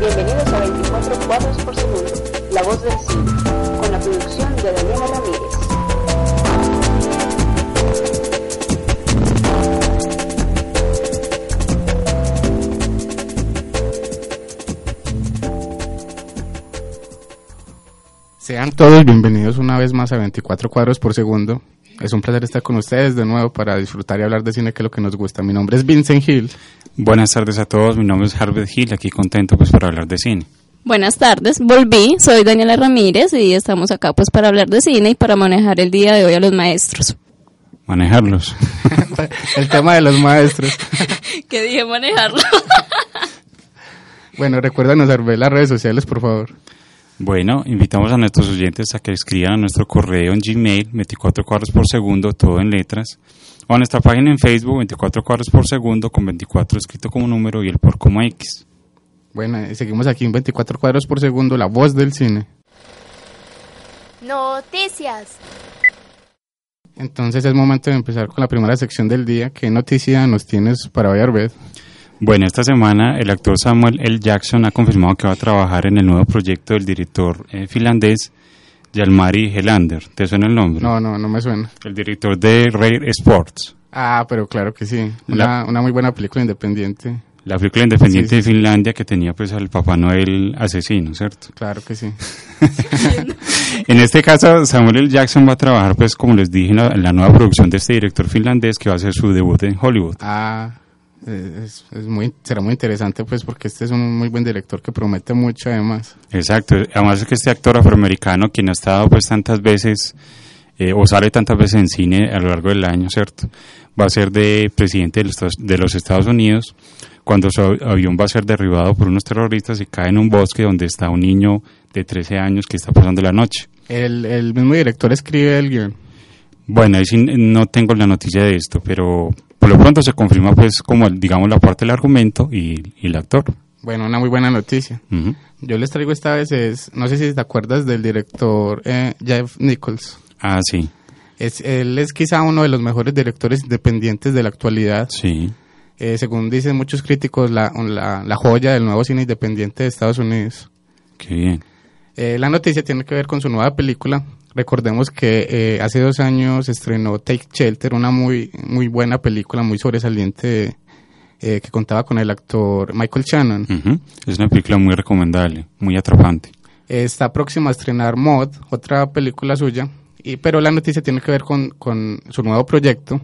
Bienvenidos a 24 cuadros por segundo, La Voz del Cine, con la producción de Daniela Ramírez. Sean todos bienvenidos una vez más a 24 cuadros por segundo. Es un placer estar con ustedes de nuevo para disfrutar y hablar de cine, que es lo que nos gusta. Mi nombre es Vincent Hill. Buenas tardes a todos, mi nombre es Harvey Hill, aquí contento pues para hablar de cine. Buenas tardes, volví, soy Daniela Ramírez y estamos acá pues para hablar de cine y para manejar el día de hoy a los maestros. Manejarlos. El tema de los maestros. ¿Qué dije manejarlo? Bueno, recuérdanos, Harvey, las redes sociales, por favor. Bueno, invitamos a nuestros oyentes a que escriban a nuestro correo en Gmail, 24 cuadros por segundo, todo en letras, o a nuestra página en Facebook, 24 cuadros por segundo, con 24 escrito como número y el por como X. Bueno, eh, seguimos aquí en 24 cuadros por segundo, la voz del cine. Noticias. Entonces es momento de empezar con la primera sección del día. ¿Qué noticia nos tienes para hoy, Arbed? Bueno, esta semana el actor Samuel L. Jackson ha confirmado que va a trabajar en el nuevo proyecto del director eh, finlandés Jalmari Helander. ¿Te suena el nombre? No, no, no me suena. El director de Rare Sports. Ah, pero claro que sí. Una, una muy buena película independiente. La película independiente Sí, sí. de Finlandia que tenía pues al Papá Noel asesino, ¿cierto? Claro que sí. En este caso, Samuel L. Jackson va a trabajar pues como les dije en la, en la nueva producción de este director finlandés que va a hacer su debut en Hollywood. Ah, es, es muy, será muy interesante pues porque este es un muy buen director que promete mucho además. Exacto, además es que este actor afroamericano quien ha estado pues tantas veces eh, o sale tantas veces en cine a lo largo del año, ¿cierto? Va a ser de presidente de los, Estados- de los Estados Unidos cuando su avión va a ser derribado por unos terroristas y cae en un bosque donde está un niño de 13 años que está pasando la noche. El, el mismo director escribe el guion. Bueno, ahí sí no tengo la noticia de esto, pero por lo pronto se confirma pues como digamos la parte del argumento y, y el actor. Bueno, una muy buena noticia. Yo les traigo esta vez es, no sé si te acuerdas del director eh, Jeff Nichols. Ah, sí, Es, él es quizá uno de los mejores directores independientes de la actualidad. sí. Eh, según dicen muchos críticos, la, la, la joya del nuevo cine independiente de Estados Unidos. Qué bien. Eh, la noticia tiene que ver con su nueva película. Recordemos que eh, hace dos años estrenó Take Shelter, una muy, muy buena película, muy sobresaliente, eh, que contaba con el actor Michael Shannon. Es una película muy recomendable, muy atrapante. Está próxima a estrenar Mod, otra película suya, y, pero la noticia tiene que ver con, con su nuevo proyecto,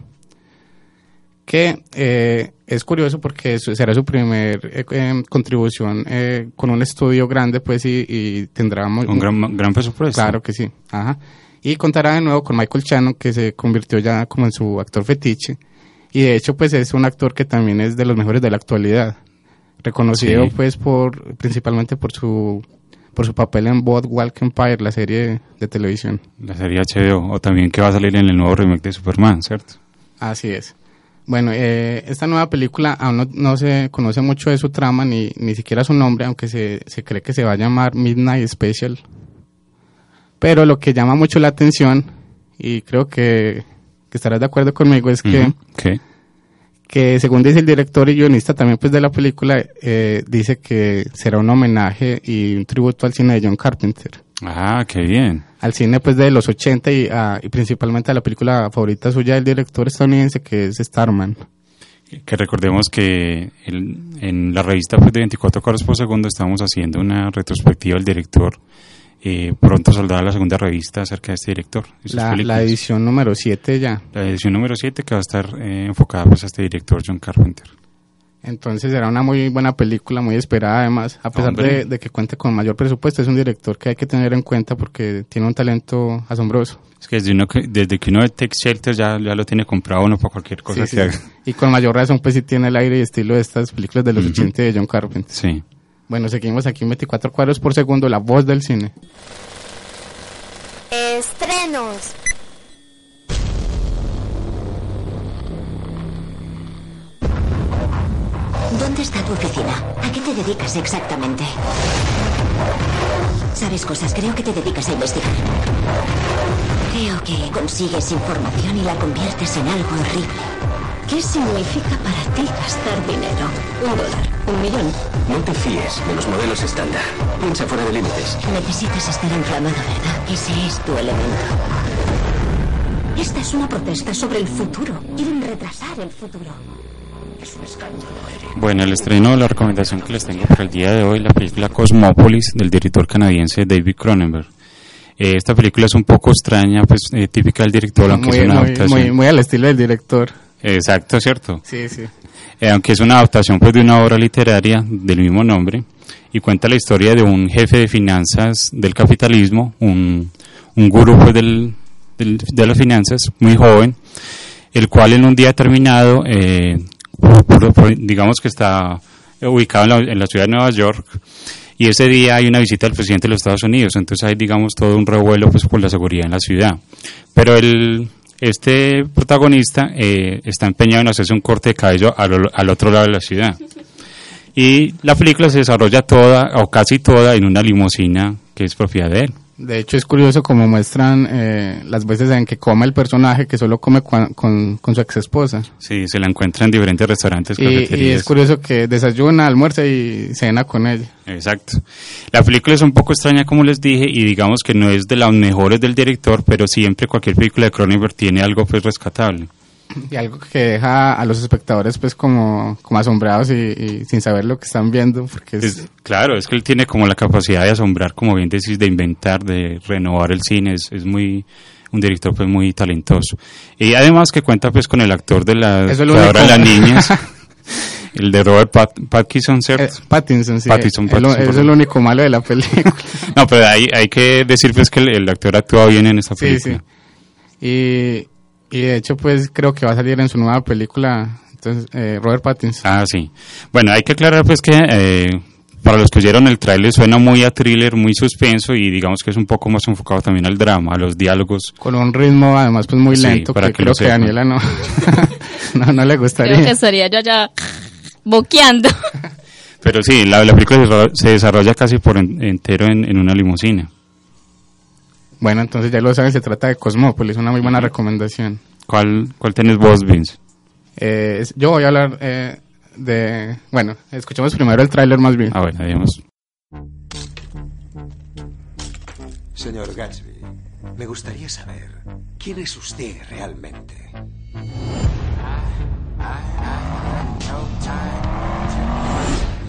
que eh, es curioso porque será su primer eh, em, contribución eh, con un estudio grande, pues, y, y tendrá... muy- Un gran, gran presupuesto. Claro que sí, ajá. Y contará de nuevo con Michael Shannon, que se convirtió ya como en su actor fetiche, y de hecho, pues, es un actor que también es de los mejores de la actualidad, reconocido, Sí. pues, por principalmente por su por su papel en Boardwalk Empire, la serie de televisión. La serie HBO, o también que va a salir en el nuevo remake de Superman, ¿cierto? Así es. Bueno, eh, esta nueva película aún no, no se conoce mucho de su trama ni, ni siquiera su nombre, aunque se, se cree que se va a llamar Midnight Special. Pero lo que llama mucho la atención, y creo que, que estarás de acuerdo conmigo, es que, Ujú. ¿Qué? que según dice el director y guionista también pues de la película, eh, dice que será un homenaje y un tributo al cine de John Carpenter. Ah, qué bien. Al cine pues de los 80 y, a- y principalmente a la película favorita suya del director estadounidense que es Starman. Que recordemos que el- en la revista pues, de 24 cuadros por segundo estamos haciendo una retrospectiva del director eh, pronto saldrá la segunda revista acerca de este director. La, la edición número 7 ya. La edición número 7 que va a estar eh, enfocada pues, a este director John Carpenter. Entonces será una muy buena película, muy esperada además, a pesar de, de que cuente con mayor presupuesto, es un director que hay que tener en cuenta porque tiene un talento asombroso. Es que desde, uno que, desde que uno ve Tech Shelter ya, ya lo tiene comprado uno para cualquier cosa Sí, que sí. haga. Y con mayor razón pues sí tiene el aire y estilo de estas películas de los Ujú. 80 de John Carpenter. Sí. Bueno, seguimos aquí en 24 cuadros por segundo, la voz del cine. Estrenos. ¿Dónde está tu oficina? ¿A qué te dedicas exactamente? Sabes cosas, creo que te dedicas a investigar. Creo que consigues información y la conviertes en algo horrible. ¿Qué significa para ti gastar dinero? ¿Un dólar? ¿Un millón? No te fíes de los modelos estándar. Piensa fuera de límites. Necesitas estar inflamado, ¿verdad? Ese es tu elemento. Esta es una protesta sobre el futuro. Quieren retrasar el futuro. Bueno, el estreno, la recomendación que les tengo para el día de hoy, la película Cosmópolis del director canadiense David Cronenberg. Eh, esta película es un poco extraña, pues eh, típica del director, aunque Muy, es una muy, adaptación. muy, muy al estilo del director. Exacto, cierto. Sí, sí. Eh, aunque es una adaptación pues de una obra literaria del mismo nombre y cuenta la historia de un jefe de finanzas del capitalismo, un, un gurú pues, del, del- de las finanzas, muy joven, el cual en un día determinado, eh, digamos que está ubicado en la, en la ciudad de Nueva York, y ese día hay una visita del presidente de los Estados Unidos, entonces hay digamos todo un revuelo pues por la seguridad en la ciudad. Pero el, este protagonista eh, está empeñado en hacerse un corte de cabello al, al otro lado de la ciudad. Y la película se desarrolla toda, o casi toda, en una limusina que es propiedad de él. De hecho, es curioso como muestran eh, las veces en que come el personaje, que solo come con, con su ex esposa. Sí, se la encuentra en diferentes restaurantes, Y, y es curioso que desayuna, almuerza y cena con ella. Exacto. La película es un poco extraña, como les dije, y digamos que no es de las mejores del director, pero siempre cualquier película de Cronenberg tiene algo pues rescatable. Y algo que deja a los espectadores pues como, como asombrados y, y sin saber lo que están viendo, porque es, Es- claro, es que él tiene como la capacidad de asombrar, como bien decís, de inventar, de renovar el cine, es, es muy un director pues muy talentoso. Y además que cuenta pues con el actor de la es las niñas, el de Robert Pat- Pattinson, eh, ¿cierto? Pattinson, sí. Pattinson, Pattinson, eso es lo único malo de la película. No, pero hay, hay que decir pues que el, el actor actúa bien en esta sí, película. sí. Y, y de hecho pues creo que va a salir en su nueva película, entonces eh, Robert Pattinson. Ah, sí. Bueno, hay que aclarar pues que eh, para los que oyeron el tráiler suena muy a thriller, muy suspenso y digamos que es un poco más enfocado también al drama, a los diálogos. Con un ritmo además pues muy Sí, lento para que, que creo lo que sepan. Daniela no, no, no le gustaría. Creo que estaría yo ya boqueando. Pero sí, la, la película se desarrolla- se desarrolla casi por en- entero en, en una limusina. Bueno, entonces ya lo saben, se trata de Cosmópolis, una muy buena recomendación. ¿Cuál, cuál tenés vos, Vince? Eh, yo voy a hablar eh, de... Bueno, escuchemos primero el tráiler más bien. Ah, bueno, digamos. Señor Gatsby, me gustaría saber quién es usted realmente.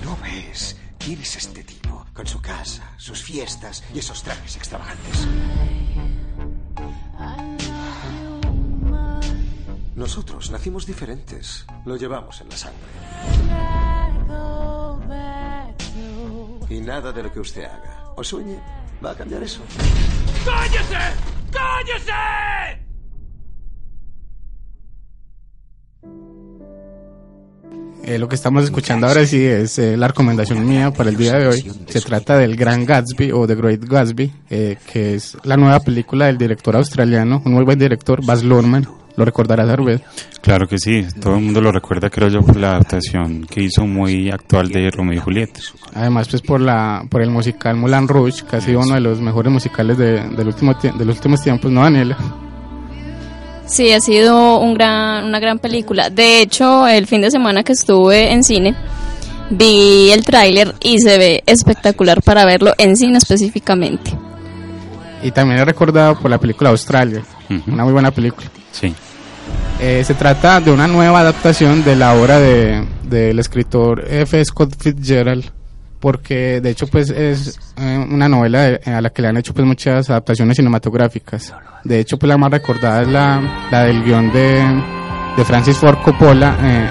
¿No ves? ¿Quién es este? Con su casa, sus fiestas y esos trajes extravagantes. Nosotros nacimos diferentes. Lo llevamos en la sangre. Y nada de lo que usted haga o sueñe va a cambiar eso. Eh, lo que estamos escuchando ahora sí es eh, la recomendación mía para el día de hoy. Se trata del Gran Gatsby o The Great Gatsby, eh, que es la nueva película del director australiano, un muy buen director, Baz Luhrmann. Lo recordarás, Arbed. Claro que sí, todo el mundo lo recuerda, creo yo, por la adaptación que hizo muy actual de Romeo y Julieta. Además, pues por la por el musical Moulin Rouge, que ha sido uno de los mejores musicales de, del último de los últimos tiempos, ¿no, Daniela? Sí, ha sido un gran, una gran película. De hecho, el fin de semana que estuve en cine, vi el tráiler y se ve espectacular para verlo en cine específicamente. Y también he recordado por la película Australia, una muy buena película. Sí, Eh, se trata de una nueva adaptación de la obra de, del escritor F. Scott Fitzgerald, porque de hecho pues es eh, una novela de- a la que le han hecho pues muchas adaptaciones cinematográficas. De hecho pues la más recordada es la, la del guion de, de Francis Ford Coppola eh,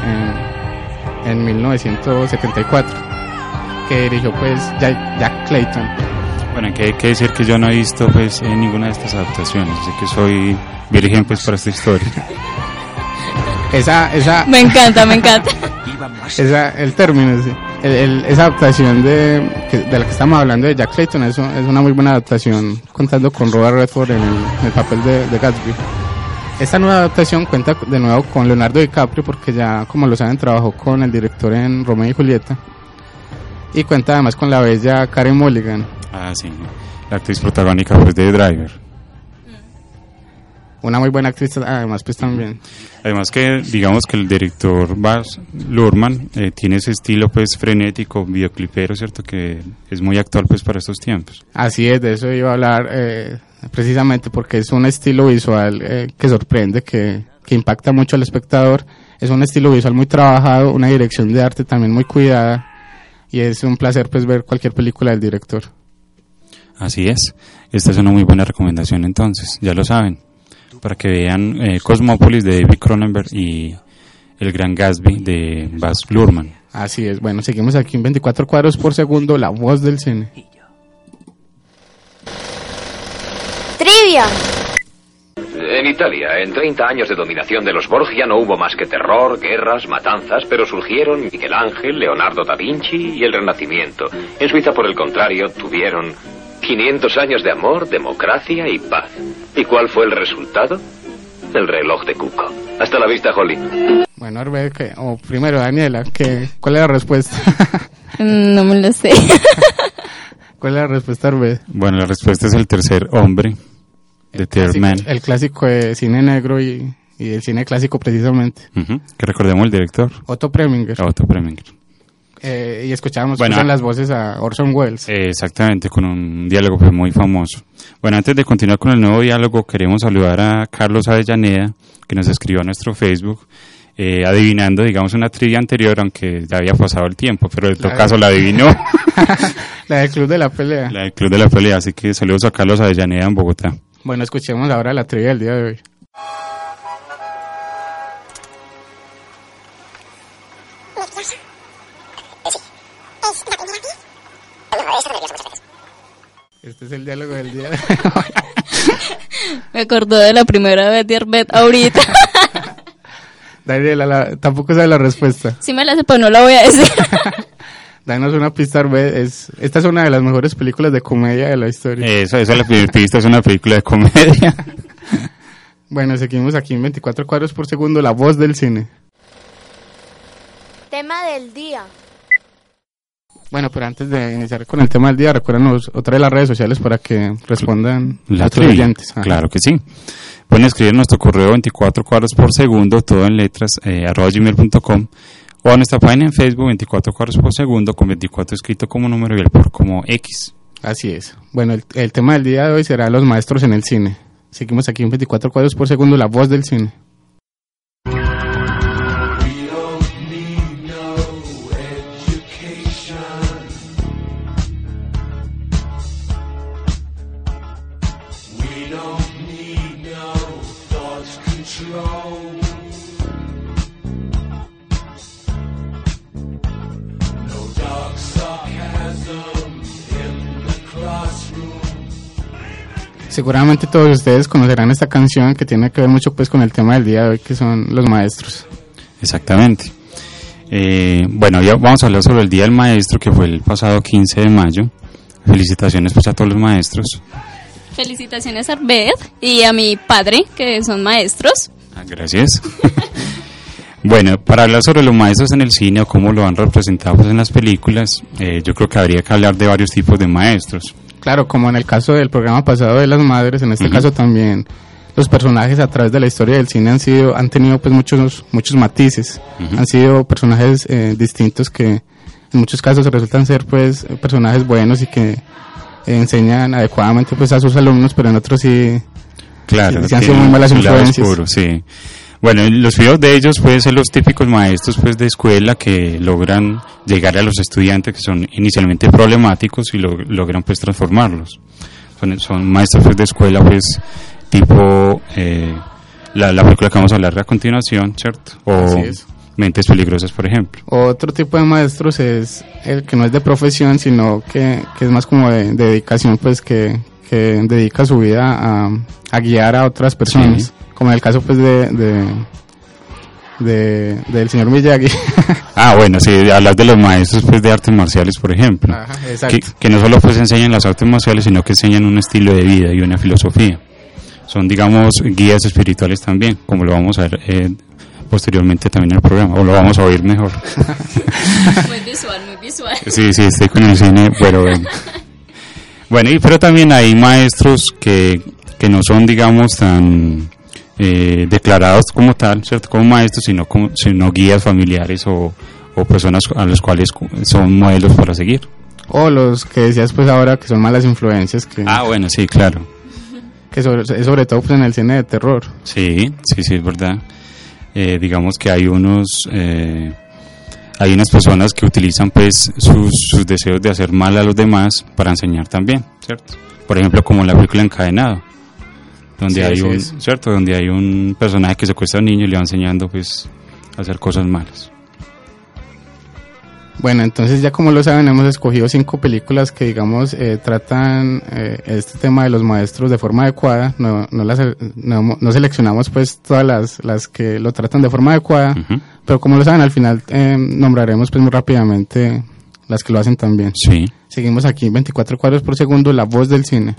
en, en 1974, que dirigió pues Jack, Jack Clayton. Bueno, que hay que decir que yo no he visto pues en ninguna de estas adaptaciones, así que soy virgen pues para esta historia. Esa, esa, Me encanta, me encanta. Esa, el término, sí. El- esa adaptación de, de la que estamos hablando de Jack Clayton es, es una muy buena adaptación, contando con Robert Redford en el, papel de, de Gatsby. Esta nueva adaptación cuenta de nuevo con Leonardo DiCaprio, porque ya, como lo saben, trabajó con el director en Romeo y Julieta. Y cuenta además con la bella Karen Mulligan, Ah, sí, la actriz protagónica pues de Driver. Una muy buena actriz además pues también. Además que digamos que el director Baz Luhrmann eh, tiene ese estilo pues frenético, videoclipero, ¿cierto? Que es muy actual pues para estos tiempos. Así es, de eso iba a hablar eh, precisamente porque es un estilo visual eh, que sorprende, que, que impacta mucho al espectador. Es un estilo visual muy trabajado, una dirección de arte también muy cuidada y es un placer pues ver cualquier película del director. Así es. Esta es una muy buena recomendación entonces, ya lo saben. Para que vean eh, Cosmópolis de David Cronenberg y El Gran Gatsby de Baz Luhrmann. Así es, bueno, seguimos aquí en 24 cuadros por segundo, la voz del cine. Trivia. En Italia, en 30 años de dominación de los Borgia, no hubo más que terror, guerras, matanzas, pero surgieron Miguel Ángel, Leonardo da Vinci y el Renacimiento. En Suiza, por el contrario, tuvieron 500 años de amor, democracia y paz. ¿Y cuál fue el resultado? El reloj de Cuco. Hasta la vista, Holly. Bueno, Arbe, que- o primero Daniela, que, ¿cuál es la respuesta? Mm, No me lo sé. ¿Cuál es la respuesta, Arbe? Bueno, la respuesta es El Tercer Hombre de Third Man. El clásico de cine negro y, y el cine clásico precisamente. Ujú, Que recordemos el director, Otto Preminger. Otto Preminger. Eh, y escuchábamos Bueno, en las voces a Orson Welles. Exactamente, con un diálogo pues, muy famoso. Bueno, antes de continuar con el nuevo diálogo, queremos saludar a Carlos Avellaneda, que nos escribió a nuestro Facebook, eh, adivinando, digamos, una trivia anterior, aunque ya había pasado el tiempo, pero en todo caso la adivinó, la del Club de la Pelea. la del Club de la Pelea. Así que saludos a Carlos Avellaneda en Bogotá. Bueno, escuchemos ahora la trivia del día de hoy. Este es el diálogo del día. Me acordó de la primera vez de Arbet ahorita. Daniela, la- tampoco sabe la respuesta. Sí me la sé, pero no la voy a decir. Danos una pista, Arbe. Es, esta es una de las mejores películas de comedia de la historia. Eso, eso es la primera pista, es una película de comedia. Bueno, seguimos aquí en 24 cuadros por segundo, la voz del cine. Tema del día. Bueno, pero antes de iniciar con el tema del día, recuérdanos otra de las redes sociales para que respondan La nuestros trivia, oyentes. Ajá. claro que sí. Pueden escribir nuestro correo 24 cuadros por segundo, todo en letras, eh, arroba gmail.com o a nuestra página en Facebook 24 cuadros por segundo con 24 escrito como número y el por como X. Así es. Bueno, el, el tema del día de hoy será los maestros en el cine. Seguimos aquí en 24 cuadros por segundo, la voz del cine. Seguramente todos ustedes conocerán esta canción que tiene que ver mucho pues con el tema del día de hoy, que son los maestros. Exactamente. Eh, bueno, ya vamos a hablar sobre el Día del Maestro que fue el pasado 15 de mayo. Felicitaciones pues a todos los maestros. Felicitaciones a Arbet y a mi padre, que son maestros. Ah, Gracias. bueno, para hablar sobre los maestros en el cine o cómo lo han representado pues, en las películas, eh, yo creo que habría que hablar de varios tipos de maestros. Claro, como en el caso del programa pasado de las madres, en este Ujú. caso también los personajes a través de la historia del cine han sido han tenido pues muchos muchos matices. Ujú. Han sido personajes eh, distintos que en muchos casos resultan ser pues personajes buenos y que eh, enseñan adecuadamente pues a sus alumnos, pero en otros sí Claro, Sí, sí han sido muy malas influencias. oscuro, sí. Bueno, los videos de ellos pueden ser los típicos maestros pues de escuela que logran llegar a los estudiantes que son inicialmente problemáticos y lo- logran pues transformarlos. Son, son maestros pues, de escuela pues tipo eh, la, la película que vamos a hablar a continuación, ¿cierto? O Así es. Mentes Peligrosas, por ejemplo. Otro tipo de maestros es el que no es de profesión, sino que, que es más como de, de dedicación, pues que, que dedica su vida a, a guiar a otras personas. Sí. Como en el caso pues de, de, de- del señor Miyagi. Ah, bueno, sí, hablas de los maestros pues de artes marciales, por ejemplo. Ajá, exacto. que, que no solo pues enseñan las artes marciales, sino que enseñan un estilo de vida y una filosofía. Son, digamos, guías espirituales también, como lo vamos a ver eh, posteriormente también en el programa, o lo vamos a oír mejor. Muy visual, muy visual. Sí, sí, estoy con el cine, pero bueno. Bueno, y, pero también hay maestros que, que no son, digamos, tan eh, declarados como tal, ¿cierto? Como maestros, sino, como, sino guías familiares o, o personas a las cuales cu- son modelos para seguir. o los que decías pues ahora que son malas influencias, que, Ah, bueno, sí, claro. que sobre, sobre todo pues en el cine de terror. Sí, sí, sí, es verdad. Eh, digamos que hay unos, eh, hay unas personas que utilizan pues sus, sus deseos de hacer mal a los demás para enseñar también, ¿cierto? Por ejemplo, como la película Encadenado, donde Sí, hay un, es. ¿cierto? Donde hay un personaje que secuestra a un niño y le va enseñando pues a hacer cosas malas. Bueno, entonces ya como lo saben, hemos escogido cinco películas que, digamos, eh, tratan eh, este tema de los maestros de forma adecuada. No, no, las, no, no seleccionamos pues todas las, las que lo tratan de forma adecuada, pero como lo saben, al final eh, nombraremos pues muy rápidamente las que lo hacen también. Sí. Seguimos aquí, 24 cuadros por segundo, la voz del cine.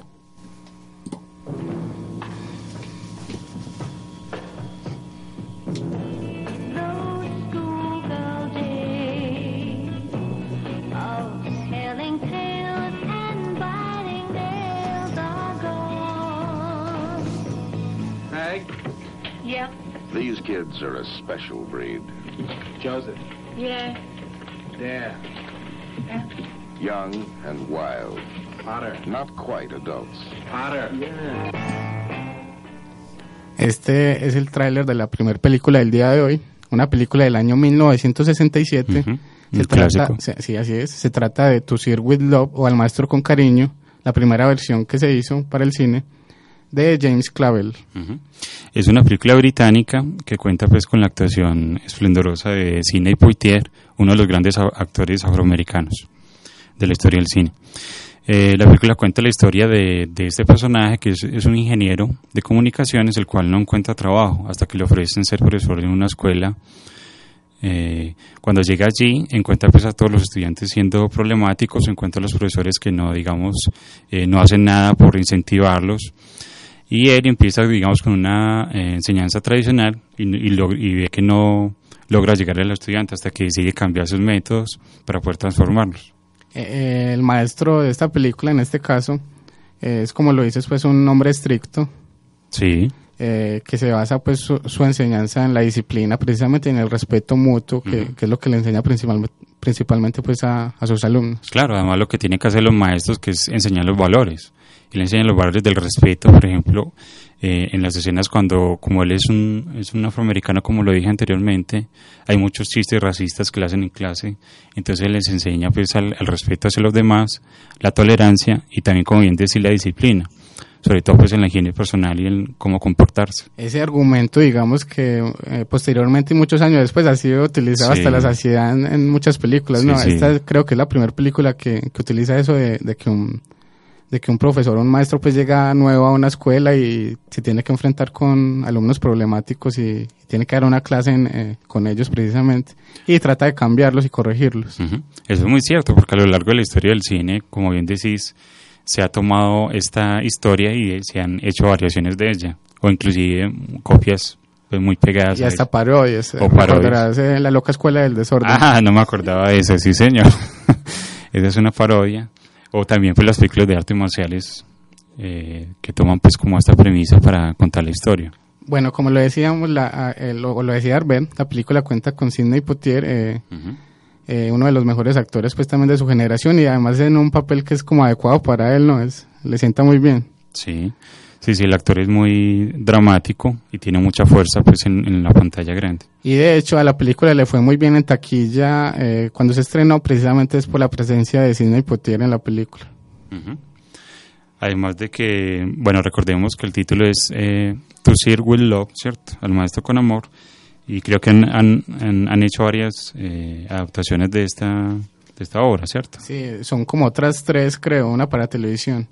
Kids are a special breed. Joseph. Yeah. There. Young and wild. Potter. Not quite adults. Potter. Este es el tráiler de la primera película del día de hoy, una película del año 1967. Ujú. Se Un trata, clásico. se- sí, así es. Se trata de To Sir With Love o Al Maestro con Cariño, la primera versión que se hizo para el cine de James Clavell. Ujú. Es una película británica que cuenta pues con la actuación esplendorosa de Sidney Poitier, uno de los grandes actores afroamericanos de la historia del cine. Eh, la película cuenta la historia de, de este personaje que es, es un ingeniero de comunicaciones el cual no encuentra trabajo hasta que le ofrecen ser profesor en una escuela. Eh, cuando llega allí encuentra pues a todos los estudiantes siendo problemáticos, encuentra a los profesores que no digamos eh, no hacen nada por incentivarlos y él empieza, digamos, con una eh, enseñanza tradicional y, y, y ve que no logra llegar al estudiante hasta que decide cambiar sus métodos para poder transformarlos. Eh, el maestro de esta película, en este caso, eh, es como lo dices, pues un hombre estricto Sí, eh, que se basa pues su, su enseñanza en la disciplina, precisamente en el respeto mutuo, que, es lo que le enseña principalmente, principalmente pues a, a sus alumnos. claro, además lo que tienen que hacer los maestros que es enseñar los valores. Y le enseñan los valores del respeto, por ejemplo, eh, en las escenas cuando, como él es un, es un afroamericano, como lo dije anteriormente, hay muchos chistes racistas que le hacen en clase, entonces él les enseña pues al, al respeto hacia los demás, la tolerancia y también, como bien decir, la disciplina, sobre todo pues en la higiene personal y en cómo comportarse. Ese argumento, digamos que eh, posteriormente y muchos años después ha sido utilizado Sí. hasta la saciedad en, en muchas películas. Sí, no, sí. esta creo que es la primera película que, que utiliza eso de, de que un de que un profesor o un maestro pues llega nuevo a una escuela y se tiene que enfrentar con alumnos problemáticos y, tiene que dar una clase en, eh, con ellos precisamente y trata de cambiarlos y corregirlos. Eso es muy cierto, porque a lo largo de la historia del cine, como bien decís, se ha tomado esta historia y se han hecho variaciones de ella, o inclusive copias pues, muy pegadas. Y hasta parodias. eh, O parodias. eh, la loca escuela del desorden. Ah, no me acordaba de eso, sí señor. Esa es una parodia. O también pues las películas de artes marciales eh, que toman pues como esta premisa para contar la historia. Bueno, como lo decíamos, la, ah, eh, lo, lo decía Arben, la película cuenta con Sidney Poitier, eh, eh, uno de los mejores actores pues también de su generación y además en un papel que es como adecuado para él, ¿no? Es, le sienta muy bien. Sí, Sí, sí, el actor es muy dramático y tiene mucha fuerza pues en, en la pantalla grande. Y de hecho a la película le fue muy bien en taquilla eh, cuando se estrenó, precisamente es por la presencia de Sidney Poitier en la película. Además de que, bueno, recordemos que el título es eh, To Sir With Love, ¿cierto? Al maestro con amor. Y creo que han, han, han- han hecho varias eh, adaptaciones de esta, de esta obra, ¿cierto? Sí, son como otras tres, creo, una para televisión.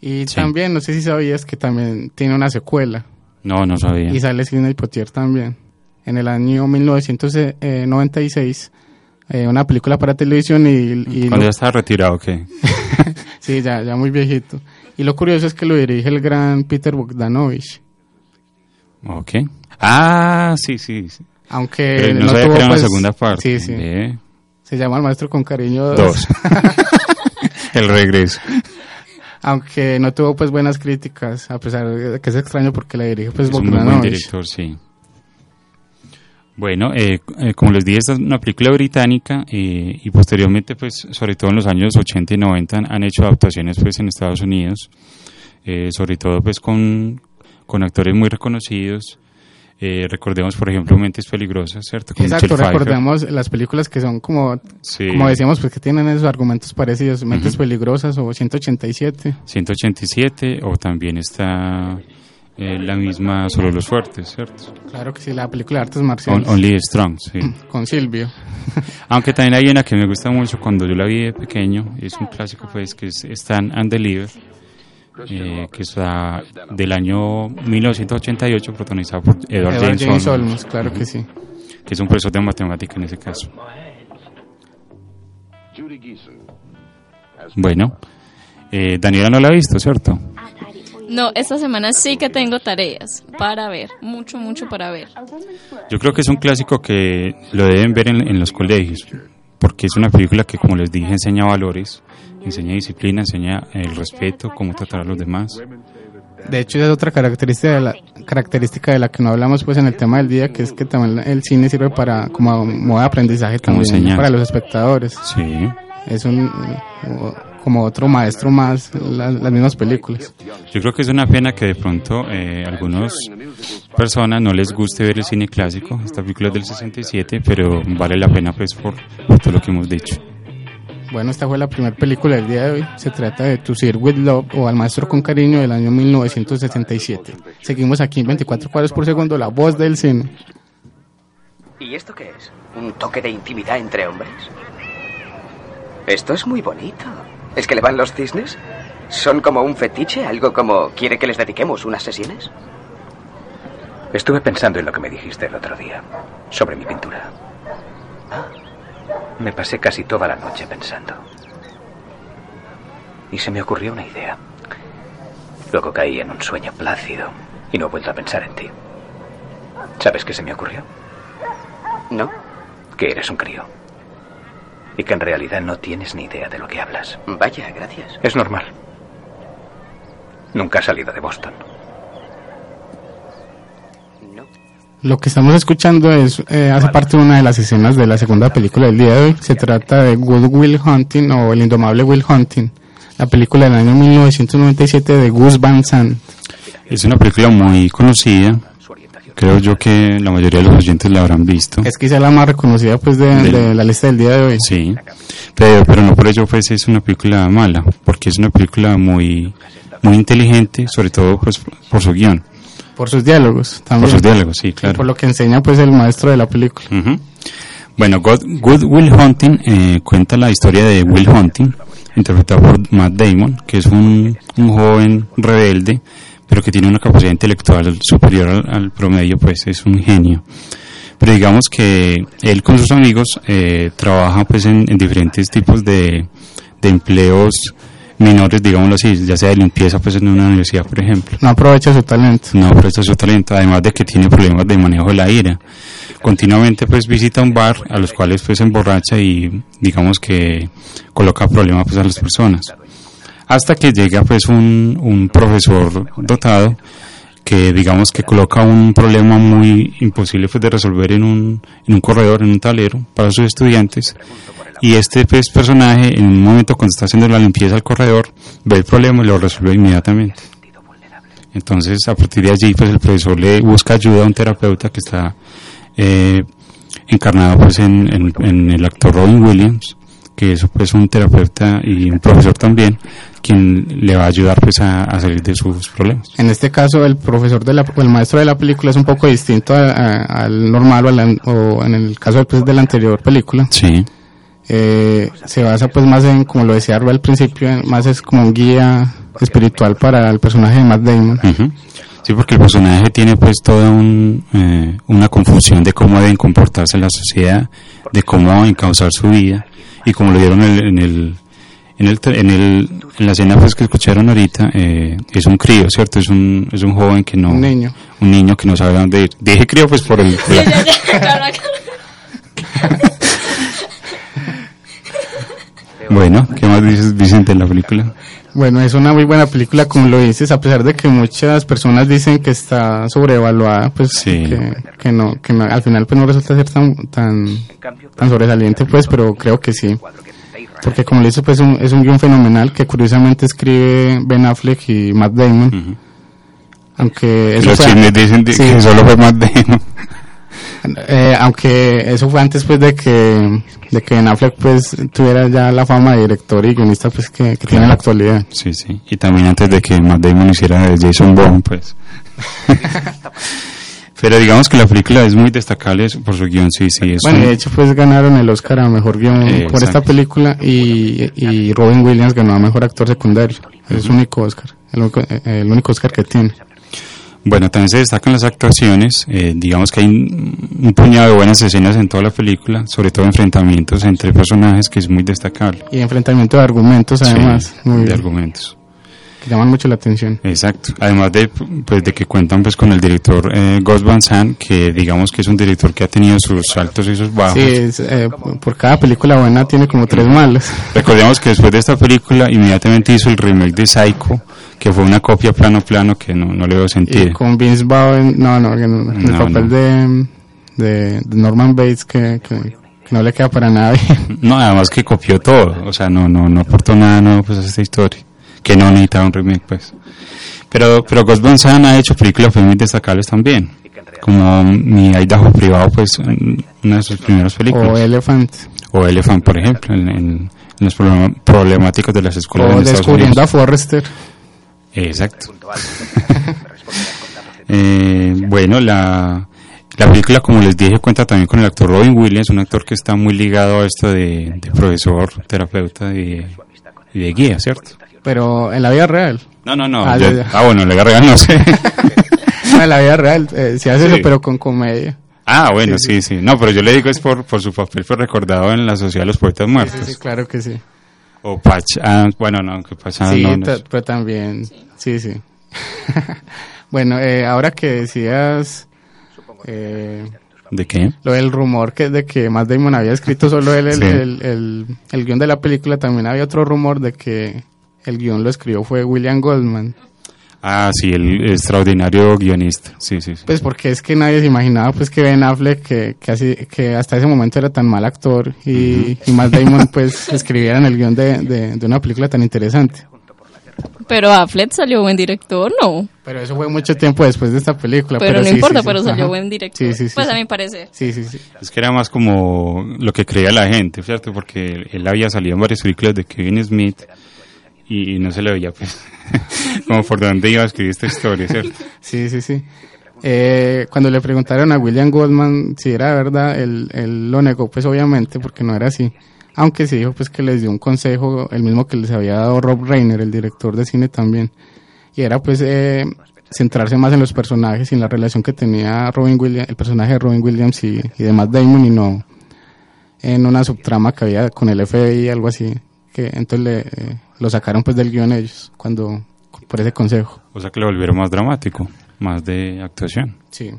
Y Sí. también, no sé si sabías que también tiene una secuela. No, no sabía. Y sale Sidney Poitier también. En el año 1996, eh, una película para televisión y... y Cuando lo- ya estaba retirado, ¿qué? sí, ya, ya muy viejito. Y lo curioso es que lo dirige el gran Peter Bogdanovich. Ok. Ah, sí, sí. sí. Aunque Pero no, no sabía tuvo, que era una pues, segunda parte. Sí, sí. Se llama El Maestro con Cariño 2. Dos. el regreso. Aunque no tuvo pues buenas críticas, a pesar de que es extraño porque la dirige pues es un muy buen director, sí. Bueno, eh, eh, como les dije, esta es una película británica eh, y posteriormente, pues, sobre todo en los años 80 y 90 han, han hecho adaptaciones, pues, en Estados Unidos, eh, sobre todo, pues, con, con actores muy reconocidos. Eh, recordemos, por ejemplo, Mentes Peligrosas, ¿cierto? Con Exacto, Michelle Pfeiffer. recordemos las películas que son como, Sí. como decíamos, pues que tienen esos argumentos parecidos, Mentes Peligrosas o 187. 187 o también está eh, la misma Solo los Fuertes, ¿cierto? Claro que sí, la película de artes On- marciales. Only the Strong, sí. Con Silvio. Aunque también hay una que me gusta mucho cuando yo la vi de pequeño, es un clásico pues que es Stand and Deliver, eh, que está del año 1988 protagonizada por Edward, Edward James, James Olmos, Olmos, claro que sí. que es un profesor de matemática en ese caso. Bueno, eh, Daniela no la ha visto, ¿cierto? No, esta semana sí que tengo tareas para ver, mucho, mucho para ver. Yo creo que es un clásico que lo deben ver en, en los colegios, porque es una película que, como les dije, enseña valores, enseña disciplina, enseña el respeto, cómo tratar a los demás. De hecho, es otra característica de la, característica de la que no hablamos pues en el tema del día, que es que también el cine sirve para como modo de aprendizaje Como también señal. para los espectadores. Sí. Es un como otro maestro más las, las mismas películas. Yo creo que es una pena que de pronto eh, algunas personas no les guste ver el cine clásico. Esta película es del 67, pero vale la pena pues por, por todo lo que hemos dicho. Bueno, esta fue la primera película del día de hoy. Se trata de To Sir With Love o Al Maestro con Cariño del año 1967. Seguimos aquí en 24 cuadros por segundo, la voz del cine. ¿Y esto qué es? ¿Un toque de intimidad entre hombres? Esto es muy bonito. ¿Es que le van los cisnes? ¿Son como un fetiche? ¿Algo como quiere que les dediquemos unas sesiones? Estuve pensando en lo que me dijiste el otro día, sobre mi pintura. Ah. Me pasé casi toda la noche pensando. Y se me ocurrió una idea. Luego caí en un sueño plácido y no he vuelto a pensar en ti. ¿Sabes qué se me ocurrió? ¿No? Que eres un crío. Y que en realidad no tienes ni idea de lo que hablas. Vaya, gracias. Es normal. Nunca has salido de Boston. Lo que estamos escuchando es eh, hace parte de una de las escenas de la segunda película del día de hoy. Se trata de Good Will Hunting o El Indomable Will Hunting, la película del año 1997 de Gus Van Sant. Es una película muy conocida. Creo yo que la mayoría de los oyentes la habrán visto. Es quizá la más reconocida pues de, Del- de la lista del día de hoy. Sí, pero, pero no por ello pues es una película mala, porque es una película muy, muy inteligente, sobre todo pues por su guion. Por sus diálogos también. Por sus diálogos, sí, Y claro. por lo que enseña pues el maestro de la película. Bueno, God, Good Will Hunting eh, cuenta la historia de Will Hunting, interpretado por Matt Damon, que es un, un joven rebelde, pero que tiene una capacidad intelectual superior al, al promedio, pues es un genio. Pero digamos que él con sus amigos eh, trabaja pues en, en diferentes tipos de, de empleos menores, digámoslo así, ya sea de limpieza pues en una universidad, por ejemplo. No aprovecha su talento. No aprovecha su talento, además de que tiene problemas de manejo de la ira. Continuamente pues visita un bar a los cuales pues se emborracha y digamos que coloca problemas pues a las personas. Hasta que llega pues un, un profesor dotado que digamos que coloca un problema muy imposible pues de resolver en un, en un corredor, en un tablero para sus estudiantes. Y este pues, personaje en un momento cuando está haciendo la limpieza del corredor ve el problema y lo resuelve inmediatamente. Entonces, a partir de allí, pues el profesor le busca ayuda a un terapeuta que está eh, encarnado pues en- en el actor Robin Williams, que es pues un terapeuta y un profesor también, quien le va a ayudar pues a, a salir de sus problemas. En este caso, el profesor de la, o el maestro de la película es un poco distinto a- a- al normal o, al- o en el caso pues, de la anterior película. Sí. Eh, se basa pues más en, como lo decía Arba al principio, más es como un guía espiritual para el personaje de Matt Damon. Sí, porque el personaje tiene pues toda un, eh, una confusión de cómo deben comportarse en la sociedad, de cómo encauzar su vida y como lo dieron en el, en el, en, el, en, el- en la escena pues que escucharon ahorita, eh, es un crío, ¿cierto? Es un, es un joven que no... Un niño. Un niño que no sabe a dónde ir. Dije crío pues por el... por la- bueno, ¿qué más dices Vicente en la película? Bueno, es una muy buena película, como lo dices, a pesar de que muchas personas dicen que está sobrevaluada, pues que, que no, que no- al final pues no resulta ser tan, tan, tan sobresaliente, pues, pero creo que sí. Porque como lo dices, pues un- es un guion fenomenal que curiosamente escribe Ben Affleck y Matt Damon. Aunque eso Los fue- chismes dicen sí. que solo fue más de... Eh, aunque eso fue antes pues de que de que Ben Affleck pues tuviera ya la fama de director y guionista pues que, que tiene en la actualidad. Sí, sí. Y también antes de que Matt Damon hiciera Jason Bourne, pues. Pero digamos que la película es muy destacable por su guion, sí, sí. Es Bueno, un- de hecho pues ganaron el Oscar a mejor guion Eh, por esta película y, y Robin Williams ganó a mejor actor secundario. Es su único Oscar, el único, eh, el único Oscar que tiene. Bueno, también se destacan las actuaciones. eh, digamos que hay un, un puñado de buenas escenas en toda la película, sobre todo enfrentamientos entre personajes, que es muy destacable. Y enfrentamiento de argumentos además, Sí, muy de argumentos. que llaman mucho la atención. Exacto. Además de, pues, de que cuentan pues con el director eh, Gus Van Sant, que digamos que es un director que ha tenido sus altos y sus bajos. Sí, es, eh, por cada película buena tiene como tres malas. Recordemos que después de esta película inmediatamente hizo el remake de Psycho, que fue una copia plano plano que no, no le veo Y sentido. con Vince Vaughn, no, no, en el No, papel no. De, de, Norman Bates que, no le queda para nada bien. No, además que copió todo, o sea, no, no, no aportó nada nuevo pues a esta historia, que no necesitaba un remake pues. Pero, pero Gus Van ha hecho películas pues, muy destacables también, como Mi Idaho Privado, pues, una de sus primeras películas. O Elephant. O Elephant, por ejemplo, en, en- en los problemáticos de las escuelas O en Estados Descubriendo a. Forrester. Exacto. Eh, bueno, la, la película, como les dije, cuenta también con el actor Robin Williams, un actor que está muy ligado a esto de, de profesor, terapeuta y, y de guía, ¿cierto? Pero en la vida real. No, no, no. Ah, yo- ya, ya. ah, bueno, le regal no sé. No, en la vida real eh, se hace Sí. eso, pero con comedia. ah, bueno, sí, sí, No, pero yo le digo es por, por su papel fue recordado en la Sociedad de los Poetas Sí, Muertos. sí, claro que sí. O Pach, ah, bueno, no, que Pach, sí, no, no es- pero también, sí, sí. bueno, eh, ahora que decías eh, ¿De qué? lo del rumor que de que Matt Damon había escrito solo él el, Sí. el, el, el guion de la película, también había otro rumor de que el guion lo escribió fue William Goldman. Ah, sí, el extraordinario guionista. Sí, sí, sí. Pues porque es que nadie se imaginaba pues que Ben Affleck, que, que, así, que hasta ese momento era tan mal actor, y, y Matt Damon pues escribieran el guion de, de, de una película tan interesante. Pero Affleck salió buen director, ¿no? Pero eso fue mucho tiempo después de esta película. Pero, no sí, importa, sí, sí. pero salió Ajá. buen director. Sí, sí, sí, pues sí. a mi parecer. Sí, sí, sí. Es que era más como lo que creía la gente, ¿cierto? Porque él había salido en varias películas de Kevin Smith y, no se le veía, pues, como por dónde iba a escribir esta historia, ¿cierto? Sí, sí, sí. Eh, cuando le preguntaron a William Goldman si era verdad, él, él lo negó, pues obviamente, porque no era así. Aunque sí dijo pues que les dio un consejo, el mismo que les había dado Rob Reiner, el director de cine también. Y era pues eh, centrarse más en los personajes y en la relación que tenía Robin Williams, el personaje de Robin Williams y, y de Matt Damon y no en una subtrama que había con el FBI, algo así. Que entonces le, eh, lo sacaron pues del guion ellos, cuando, por ese consejo. O sea que lo volvieron más dramático, más de actuación. Sí.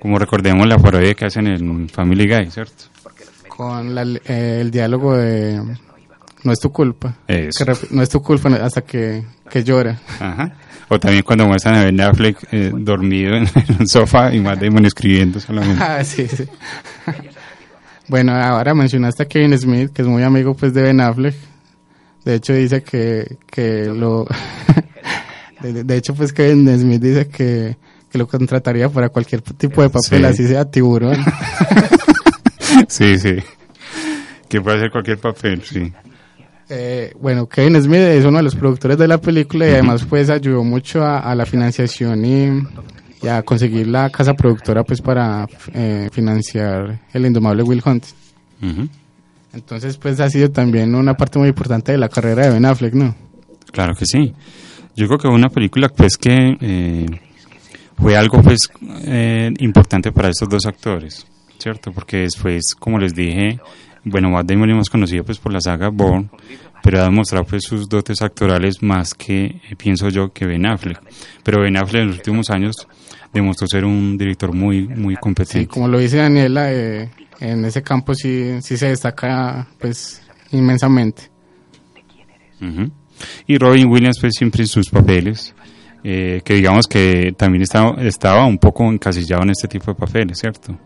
Como recordemos la parodia que hacen en Family Guy, ¿cierto? con la- eh, el diálogo de no es tu culpa Eso. Que no es tu culpa hasta que, que llora Ajá. O también cuando muestran a Ben Affleck eh, dormido en, en un sofá y Matt Damon escribiendo solamente. Ah, sí, sí. bueno ahora mencionaste a Kevin Smith que es muy amigo pues de Ben Affleck de hecho dice que, que lo De, hecho, pues Kevin Smith dice que, que lo contrataría para cualquier tipo de papel, Sí. así sea tiburón. Sí, sí. Que puede hacer cualquier papel, sí. Eh, bueno, Kevin Smith es uno de los productores de la película y además pues ayudó mucho a, a la financiación y, y a conseguir la casa productora pues para eh, financiar el indomable Will Hunt. Ujú. Entonces pues ha sido también una parte muy importante de la carrera de Ben Affleck, ¿no? Claro que sí. Yo creo que una película pues que eh, fue algo pues eh, importante para estos dos actores, ¿cierto? Porque después, como les dije, bueno, Matt Damon lo hemos conocido pues por la saga Bourne, pero ha demostrado pues sus dotes actorales más que, eh, pienso yo, que Ben Affleck. Pero Ben Affleck en los últimos años demostró ser un director muy, muy Sí, competente. como lo dice Daniela, eh, en ese campo sí, sí se destaca pues inmensamente. Y Robin Williams pues siempre en sus papeles, eh, que digamos que también estaba, estaba un poco encasillado en este tipo de papeles, ¿cierto?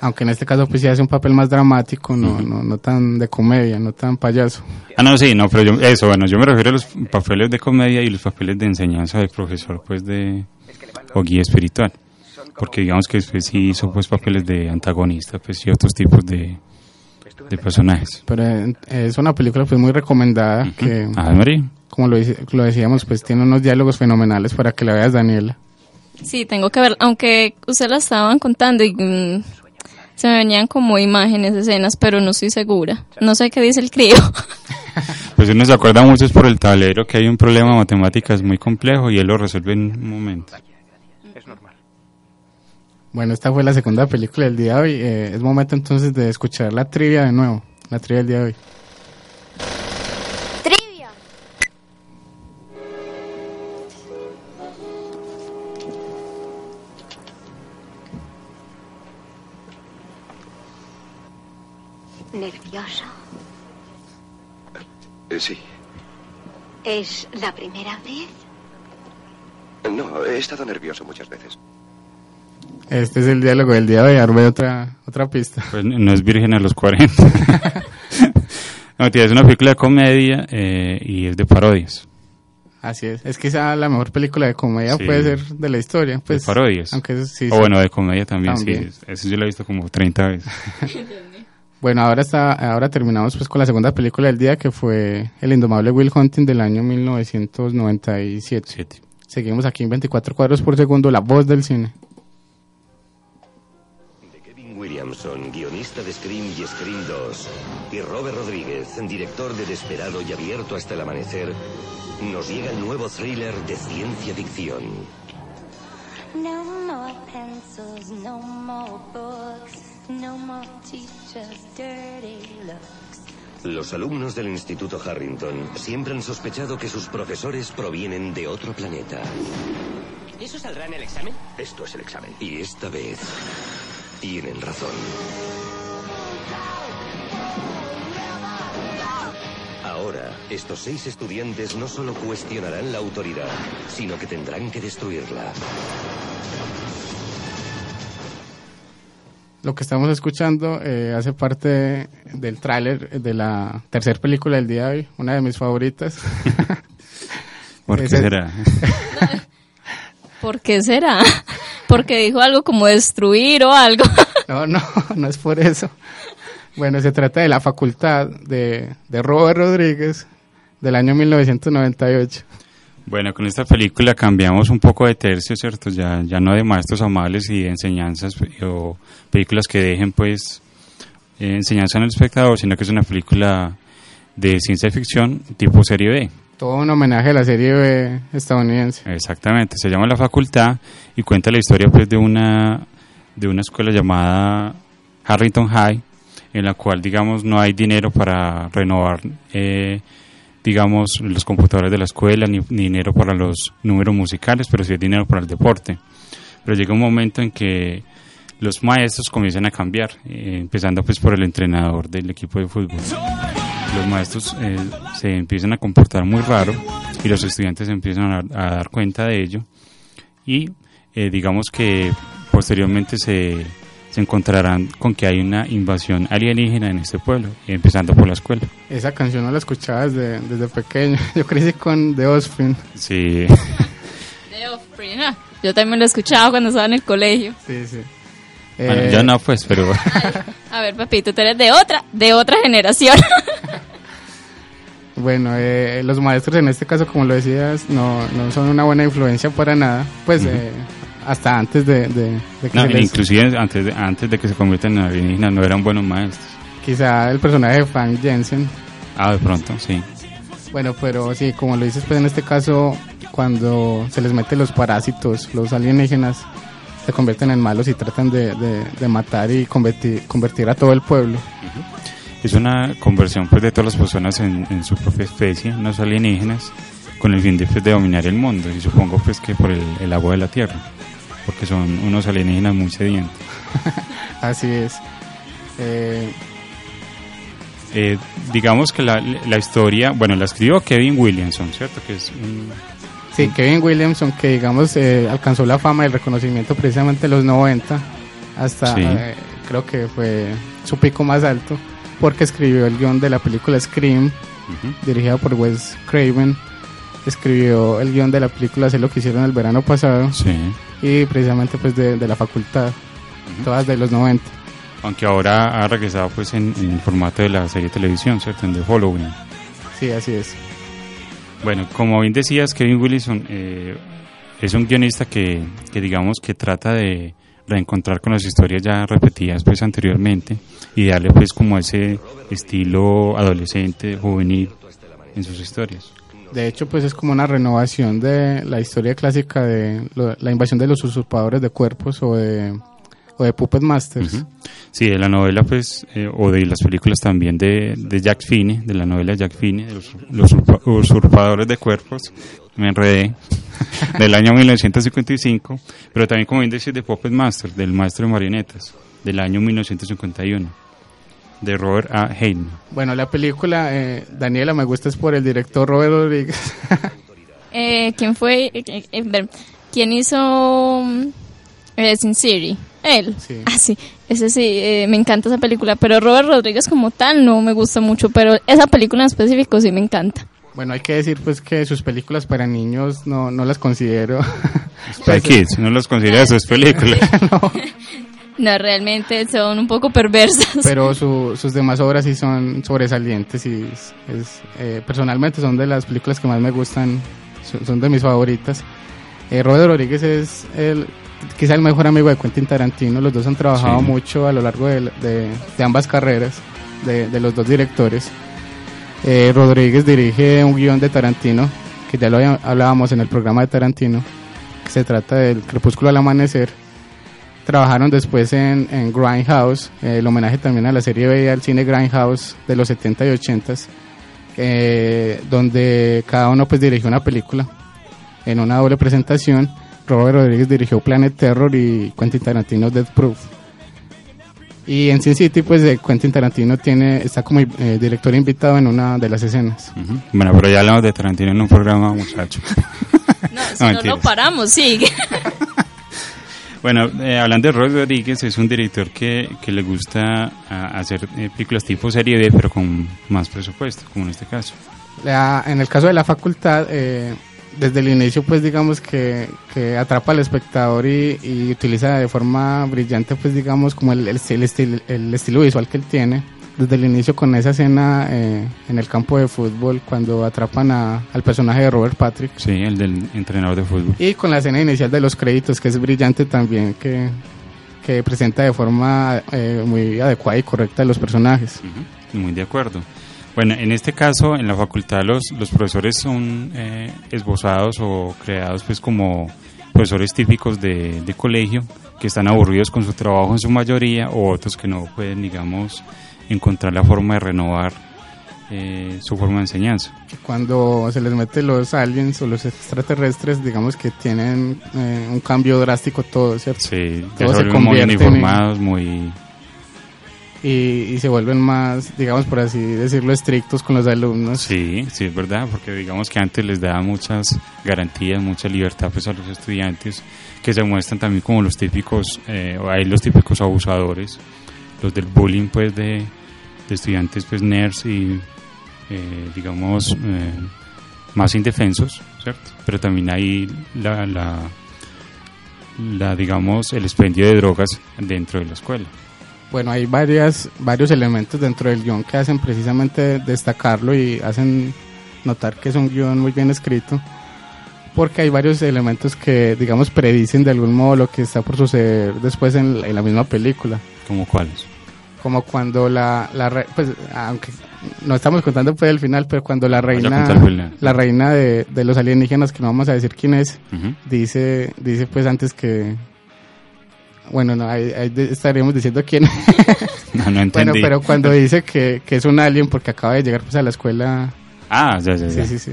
Aunque en este caso pues sí hace un papel más dramático, no, no, no tan de comedia, no tan payaso. Ah, no, sí, no, pero yo, eso, bueno, yo me refiero a los papeles de comedia y los papeles de enseñanza de profesor, pues, de, o guía espiritual. Porque digamos que pues, sí hizo, pues, papeles de antagonista, pues, y otros tipos de, de personajes. Pero eh, es una película pues muy recomendada que, Ah, María. como lo, dice- lo decíamos, pues tiene unos diálogos fenomenales para que la veas, Daniela. Sí, tengo que ver, aunque usted la estaban contando y mm, se me venían como imágenes, escenas, pero no estoy segura. No sé qué dice el crío. Pues uno se acuerda mucho es por el tablero que hay un problema de matemáticas muy complejo y él lo resuelve en un momento. Bueno, esta fue la segunda película del día de hoy. Eh, es momento entonces de escuchar la trivia de nuevo, la trivia del día de hoy. Trivia. ¿Nervioso? Eh, sí. ¿Es la primera vez? No, he estado nervioso muchas veces. Este es el diálogo del día de hoy. Arme otra, otra pista. Pues no es virgen a los 40. no, tía, es una película de comedia eh, y es de parodias. Así es. Es quizá la mejor película de comedia Sí. puede ser de la historia. Pues, de parodias. Aunque eso sí, o sí. bueno, de comedia también, También. sí. Eso yo lo he visto como 30 veces. Bueno, ahora está, ahora terminamos pues con la segunda película del día que fue El indomable Will Hunting del año 1997. Seguimos aquí en 24 cuadros por segundo, la voz del cine. Williamson, guionista de Scream y Scream 2, y Robert Rodríguez, director de Desperado y Abierto hasta el amanecer, nos llega el nuevo thriller de ciencia ficción. No more pencils, no more books, no more teachers' dirty looks. Los alumnos del Instituto Harrington siempre han sospechado que sus profesores provienen de otro planeta. ¿Eso saldrá en el examen? Esto es el examen. Y esta vez tienen razón. Ahora, estos seis estudiantes no solo cuestionarán la autoridad, sino que tendrán que destruirla. Lo que estamos escuchando eh, hace parte del tráiler de la tercera película del día de hoy, una de mis favoritas. ¿Por qué será? ¿Por qué será? Porque dijo algo como destruir o algo. No, no, no es por eso. Bueno, se trata de La Facultad de, de Robert Rodríguez del año 1998. Bueno, con esta película cambiamos un poco de tercio, ¿cierto? Ya, ya no de maestros amables y de enseñanzas pues, o películas que dejen, pues, eh, enseñanza en el espectador, sino que es una película de ciencia ficción tipo serie B. Todo un homenaje a la serie estadounidense. Exactamente, se llama La Facultad y cuenta la historia, pues, de una, de una escuela llamada Harrington High, en la cual, digamos, no hay dinero para renovar, eh, digamos, los computadores de la escuela, ni, ni dinero para los números musicales, pero sí hay dinero para el deporte. Pero llega un momento en que los maestros comienzan a cambiar, eh, empezando pues por el entrenador del equipo de fútbol. Los maestros eh, se empiezan a comportar muy raro y los estudiantes empiezan a, a dar cuenta de ello y eh, digamos que posteriormente se, se encontrarán con que hay una invasión alienígena en este pueblo, empezando por la escuela. Esa canción no la escuchaba desde, desde pequeño. Yo crecí con The Offspring. Sí, Spring, ah, Yo también lo escuchaba cuando estaba en el colegio. Sí, sí. Bueno, Eh, yo no, pues, pero... A ver, papito, tú eres de otra, de otra generación. Bueno, eh, los maestros en este caso, como lo decías, no, no son una buena influencia para nada. Pues eh, hasta antes de, de- de que No, se les- inclusive antes de, antes de que se conviertan en alienígenas no eran buenos maestros. quizá el personaje de Frank Jensen. Ah, de pronto, sí. Bueno, pero sí, como lo dices, pues en este caso, cuando se les mete los parásitos, los alienígenas, se convierten en malos y tratan de, de- de matar y convertir, convertir a todo el pueblo. Es una conversión pues de todas las personas en, en su propia especie, unos alienígenas, con el fin de, pues, de dominar el mundo. Y supongo pues que por el, el agua de la tierra, porque son unos alienígenas muy sedientos. Así es. Eh, Eh, digamos que la, la historia, bueno, la escribió Kevin Williamson, ¿cierto? Que es un... Sí, Kevin Williamson, que digamos eh, alcanzó la fama y el reconocimiento precisamente en los 90, hasta Sí. eh, creo que fue su pico más alto, porque escribió el guion de la película Scream, dirigida por Wes Craven, escribió el guion de la película Sé lo que hicieron el verano pasado, Sí. y precisamente pues de, de la facultad, todas de los 90. Aunque ahora ha regresado pues en, en el formato de la serie de televisión, ¿cierto? En The Following. Sí, así es. Bueno, como bien decías, Kevin Wilson eh, es un guionista que, que digamos que trata de reencontrar con las historias ya repetidas pues anteriormente y darle pues como ese estilo adolescente, juvenil en sus historias. De hecho, pues es como una renovación de la historia clásica de lo- la invasión de los usurpadores de cuerpos o de, o de Puppet Masters. Sí, de la novela, pues, eh, o de las películas también de, de Jack Finney, de la novela de Jack Finney, de los, los usurpa- usurpadores de cuerpos, me enredé, del año 1955, pero también, como bien decís, de Puppet Master, del maestro de marionetas, del año 1951, de Robert A. Hayden. Bueno, la película, eh, Daniela, me gusta es por el director Robert Rodríguez. Eh, ¿Quién fue? eh, eh, ¿Quién hizo mm, eh, Sin City? Él. Ah, sí. Ese sí, eh, me encanta esa película. Pero Robert Rodríguez como tal no me gusta mucho. Pero esa película en específico sí me encanta. bueno, hay que decir pues que sus películas para niños no, no las considero. Spy Kids, no los considera sus películas. No, realmente son un poco perversas. pero su- sus demás obras sí son sobresalientes y es, es, eh, personalmente son de las películas que más me gustan, son, son de mis favoritas. Eh, Robert Rodríguez es el, quizá el mejor amigo de Quentin Tarantino, los dos han trabajado Sí. mucho a lo largo de, de- de ambas carreras, de, de los dos directores. Eh, Rodríguez dirige un guion de Tarantino, que ya lo hablábamos en el programa de Tarantino, que se trata del Crepúsculo al Amanecer. Trabajaron después en, en Grindhouse, eh, el homenaje también a la serie B al cine Grindhouse de los 70 y 80, eh, donde cada uno pues dirigió una película en una doble presentación. Robert Rodríguez dirigió Planet Terror y Quentin Tarantino Death Proof. Y en Sin City pues eh, Quentin Tarantino tiene está como eh, director invitado en una de las escenas. Ujú. Bueno, pero ya hablamos de Tarantino en un programa, muchachos. No, si no lo mentiras. paramos, sigue. Bueno, eh, hablando de Robert Rodríguez, es un director que, que le gusta a- hacer eh, películas tipo serie B, pero con más presupuesto, como en este caso. La- en el caso de la facultad, eh, desde el inicio, pues digamos que, que atrapa al espectador y, y utiliza de forma brillante, pues digamos, como el, el, el estil- el estilo visual que él tiene. Desde el inicio con esa escena eh, en el campo de fútbol, cuando atrapan a- al personaje de Robert Patrick. Sí, el del entrenador de fútbol. Y con la escena inicial de los créditos, que es brillante también, que, que presenta de forma eh, muy adecuada y correcta los personajes. Muy de acuerdo. Bueno, en este caso, en la facultad los, los profesores son eh, esbozados o creados pues como profesores típicos de, de colegio que están aburridos con su trabajo en su mayoría o otros que no pueden, digamos, encontrar la forma de renovar eh, su forma de enseñanza. cuando se les mete los aliens o los extraterrestres, digamos que tienen eh, un cambio drástico todo, ¿cierto? Sí, ya Todo se se vuelven muy convierte en- uniformados, muy... y, y se vuelven más, digamos por así decirlo, estrictos con los alumnos. Sí, sí, es verdad, porque digamos que antes les daba muchas garantías, mucha libertad pues a los estudiantes, que se muestran también como los típicos, eh, hay los típicos abusadores, los del bullying pues de, de estudiantes pues nerds y eh, digamos eh, más indefensos, ¿cierto? Pero también hay la, la, la digamos el expendio de drogas dentro de la escuela. Bueno, hay varias, varios elementos dentro del guion que hacen precisamente destacarlo y hacen notar que es un guion muy bien escrito, porque hay varios elementos que, digamos, predicen de algún modo lo que está por suceder después en, en la misma película. ¿Como cuáles? Como cuando la, la pues, aunque no estamos contando pues el final, pero cuando la reina, el final. la reina de, de los alienígenas, que no vamos a decir quién es, Ujú. dice, dice pues antes que, bueno, no, ahí, ahí estaríamos diciendo quién. No, no Bueno, entendí. pero cuando dice que, que es un alien porque acaba de llegar pues a la escuela. Ah, ya, ya, Sí, ya. sí, sí.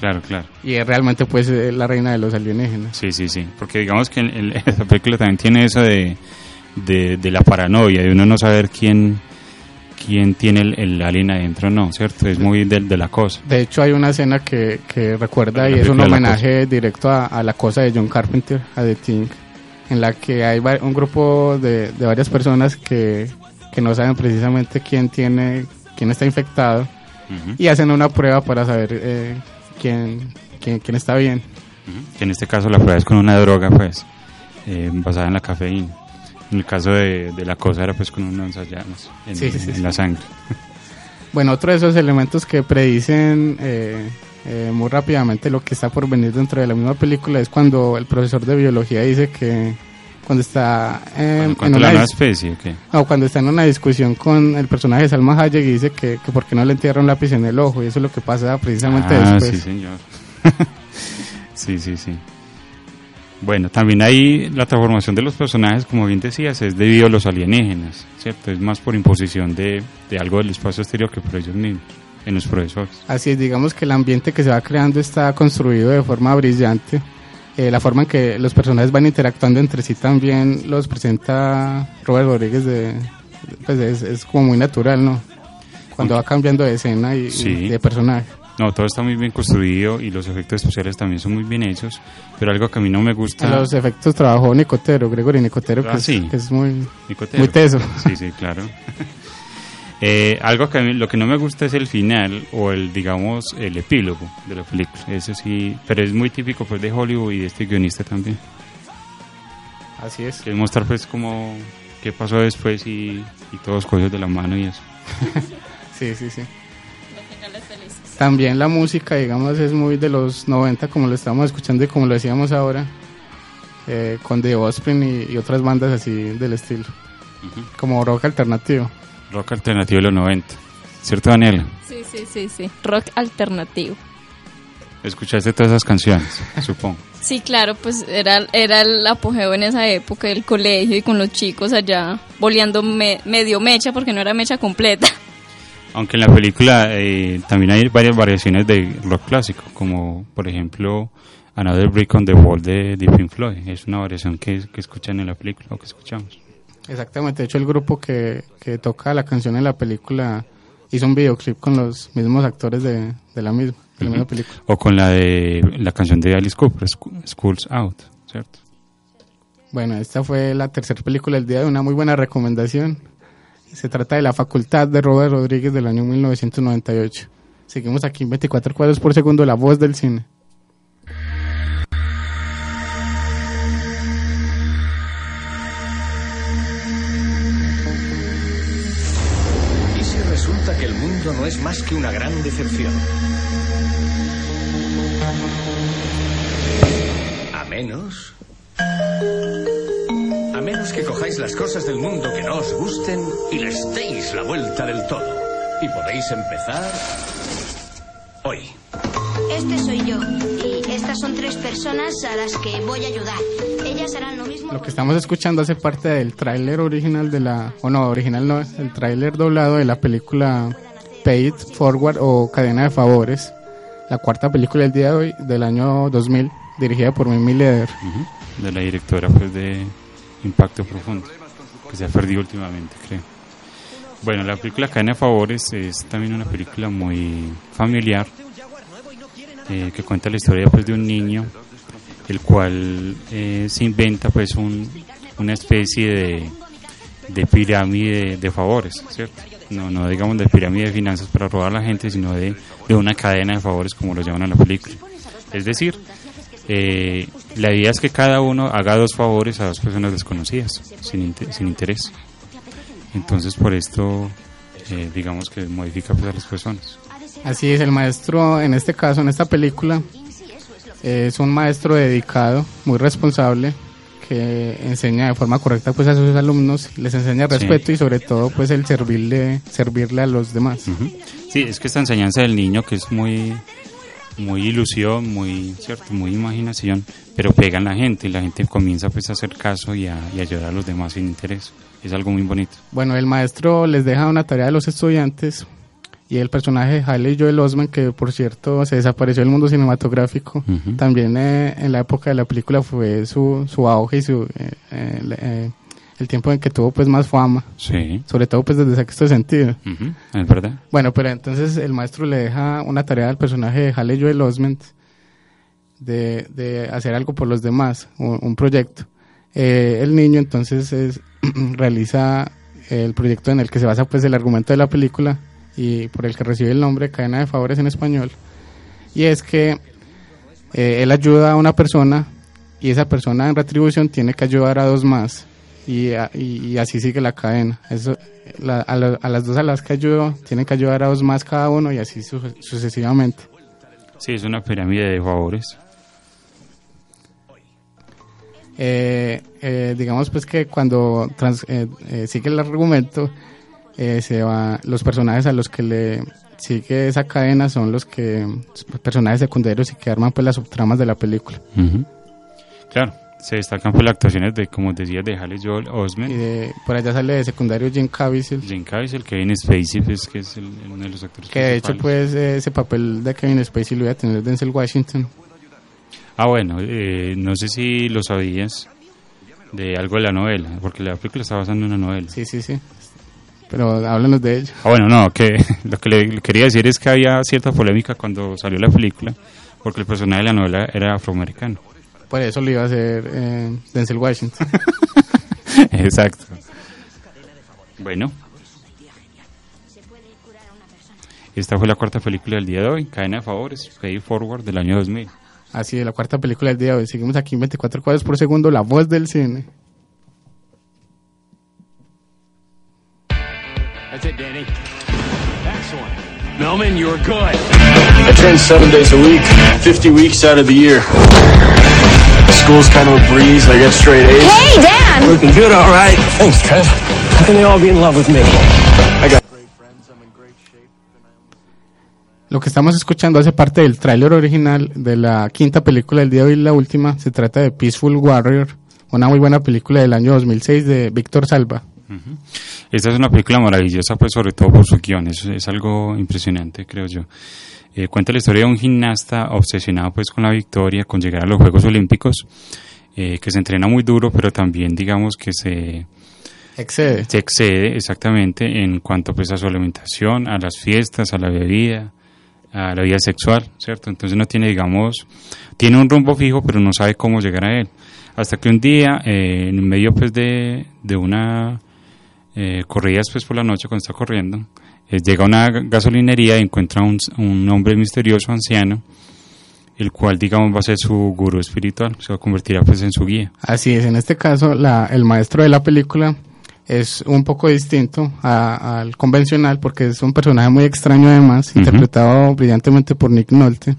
Claro, claro. Y es realmente pues eh, la reina de los alienígenas. Sí, sí, sí. Porque digamos que en esa película también tiene eso de, de, de la paranoia, de uno no saber quién quién tiene el, el alien adentro, no, ¿cierto? Es muy de, de la cosa. De hecho hay una escena que, que recuerda y es un homenaje directo a, a la cosa de John Carpenter, a The Thing, en la que hay un grupo de, de varias personas que, que no saben precisamente quién tiene, quién está infectado y hacen una prueba para saber eh, quién, quién, quién está bien. En este caso la prueba es con una droga, pues, eh, basada en la cafeína. En el caso de, de la cosa era pues con unos llanos en, Sí, sí, sí, en la sangre. Bueno, otro de esos elementos que predicen eh, eh, muy rápidamente lo que está por venir dentro de la misma película es cuando el profesor de biología dice que cuando está eh, en ¿Cuánto una la especie? o qué? no, cuando está en una discusión con el personaje de Salma Hayek y dice que, que por qué no le entierra un lápiz en el ojo y eso es lo que pasa precisamente Ah, después. sí, señor. sí, sí, sí. Bueno, también hay la transformación de los personajes, como bien decías, es debido a los alienígenas, ¿cierto? Es más por imposición de, de algo del espacio exterior que por ellos mismos, en los profesores. Así es, digamos que el ambiente que se va creando está construido de forma brillante. Eh, la forma en que los personajes van interactuando entre sí también los presenta Robert Rodríguez de, pues es, es como muy natural, ¿no? Cuando va cambiando de escena y, y Sí. de personaje. No, todo está muy bien construido y los efectos especiales también son muy bien hechos, pero algo que a mí no me gusta... En los efectos trabajó Nicotero, Gregory Nicotero, que, Ah, es, sí. que es muy, Nicotero. muy teso. Sí, sí, claro. Eh, algo que a mí, lo que no me gusta es el final o el, digamos, el epílogo de la película. Eso sí, pero es muy típico pues de Hollywood y de este guionista también. Así es. Que mostrar pues como qué pasó después y, y todos cogidos de la mano y eso. Sí, sí, sí. También la música, digamos, es muy de los 90, como lo estamos escuchando y como lo decíamos ahora, eh, con The Offspring y, y otras bandas así del estilo, como rock alternativo. Rock alternativo de los 90. ¿Cierto, Daniela? Sí, sí, sí, sí. Rock alternativo. Escuchaste todas esas canciones, supongo. Sí, claro, pues era, era el apogeo en esa época del colegio y con los chicos allá boleando me- medio mecha porque no era mecha completa. Aunque en la película eh, también hay varias variaciones de rock clásico, como por ejemplo Another Brick on the Wall de, de Pink Floyd. Es una variación que, que escuchan en la película o que escuchamos. Exactamente, de hecho el grupo que, que toca la canción en la película hizo un videoclip con los mismos actores de, de la misma, de la misma Ujú. película. O con la de la canción de Alice Cooper, Schools Out, ¿cierto? Bueno, esta fue la tercera película del día de una muy buena recomendación. Se trata de La Facultad de Robert Rodríguez del año 1998. Seguimos aquí en 24 cuadros por segundo, la voz del cine. no es más que una gran decepción. A menos... A menos que cojáis las cosas del mundo que no os gusten y les deis la vuelta del todo. Y podéis empezar hoy. Este soy yo y estas son tres personas a las que voy a ayudar. Ellas harán lo mismo. Lo que estamos escuchando hace parte del tráiler original de la, o oh no, original no, el tráiler doblado de la película Pay It Forward o Cadena de Favores. La cuarta película del día de hoy, del año 2000, dirigida por Mimi Leder. De la directora pues de Impacto Profundo, que se ha perdido últimamente, creo. Bueno, la película Cadena de Favores es también una película muy familiar eh, que cuenta la historia pues de un niño el cual eh, se inventa pues un, una especie de, de pirámide de favores, ¿cierto? No, no digamos de pirámide de finanzas para robar a la gente, sino de, de una cadena de favores como lo llaman en la película. Es decir, eh, la idea es que cada uno haga dos favores a dos personas desconocidas, sin, inte- sin interés. Entonces, por esto, eh, digamos que modifica pues, a las personas. Así es, el maestro, en este caso, en esta película, es un maestro dedicado, muy responsable, que enseña de forma correcta pues a sus alumnos, les enseña Sí. respeto y sobre todo pues el servirle, servirle a los demás. Sí, es que esta enseñanza del niño que es muy muy ilusión, muy cierto, muy imaginación, pero pega en la gente y la gente comienza pues a hacer caso y a, y a ayudar a los demás sin interés. Es algo muy bonito. Bueno, el maestro les deja una tarea a los estudiantes y el personaje de Haley Joel Osment, que por cierto se desapareció del mundo cinematográfico, también eh, en la época de la película fue su, su auge y su, eh, eh, el, eh, el tiempo en que tuvo pues más fama, Sí. sobre todo pues desde sexto sentido. Ujú, Es verdad. Bueno, pero entonces el maestro le deja una tarea al personaje de Haley Joel Osment de, de hacer algo por los demás, un, un proyecto. El niño entonces es- realiza el proyecto en el que se basa pues el argumento de la película y por el que recibe el nombre Cadena de Favores en español. Y es que eh, él ayuda a una persona y esa persona en retribución tiene que ayudar a dos más y, a- y- y así sigue la cadena. Eso, la- a, la- a las dos a las que ayudó tienen que ayudar a dos más cada uno y así su- sucesivamente. Sí, es una pirámide de favores. Eh, eh, digamos pues que cuando trans- eh, eh, sigue el argumento eh, se va los personajes a los que le sigue esa cadena son los que personajes secundarios y que arman pues las subtramas de la película Ujú. Claro, se destacan por las actuaciones de, como decías, de Haley Joel Osment. y de, por allá sale de secundario Jim Caviezel Jim Caviezel, Kevin Spacey, pues, que es el- uno de los actores que de hecho pues eh, ese papel de Kevin Spacey lo iba a tener Denzel Washington Ah, bueno, eh, no sé si lo sabías de algo de la novela, porque la película está basada en una novela. sí sí sí pero háblanos de ello Ah, bueno, no, que lo que le quería decir es que había cierta polémica cuando salió la película, porque el personaje de la novela era afroamericano. por eso lo iba a hacer eh, Denzel Washington Exacto. Bueno. Esta fue la cuarta película del día de hoy, Cadena de Favores, Pay Forward del año 2000. Así es, la cuarta película del día de hoy. Seguimos aquí en 24 cuadros por segundo, La Voz del Cine. That's it, Danny. Excellent. Melman, you're good. I train seven days a week, 50 weeks out of the year. School's kind of a breeze. I got straight A's. Hey, Dan! Looking good, all right. Thanks, Trev. How can they all be in love with me? I got Lo que estamos escuchando hace parte del tráiler original de la quinta película del día de hoy, la última. Se trata de Peaceful Warrior, una muy buena película del año 2006 de Víctor Salva. Esta es una película maravillosa, pues sobre todo por su guion, es, es algo impresionante, creo yo. Eh, cuenta la historia de un gimnasta obsesionado pues con la victoria, con llegar a los Juegos Olímpicos, eh, que se entrena muy duro, pero también digamos que se Excede. se excede exactamente en cuanto pues a su alimentación, a las fiestas, a la bebida, a la vida sexual, ¿cierto? Entonces no tiene, digamos, tiene un rumbo fijo, pero no sabe cómo llegar a él. Hasta que un día, eh, en medio pues de, de una eh, después por la noche cuando está corriendo, eh, llega a una ga- gasolinería y encuentra un, un hombre misterioso anciano, el cual digamos va a ser su gurú espiritual, se va a convertir pues en su guía. Así es, en este caso, la, el maestro de la película es un poco distinto al convencional porque es un personaje muy extraño además, interpretado brillantemente por Nick Nolte.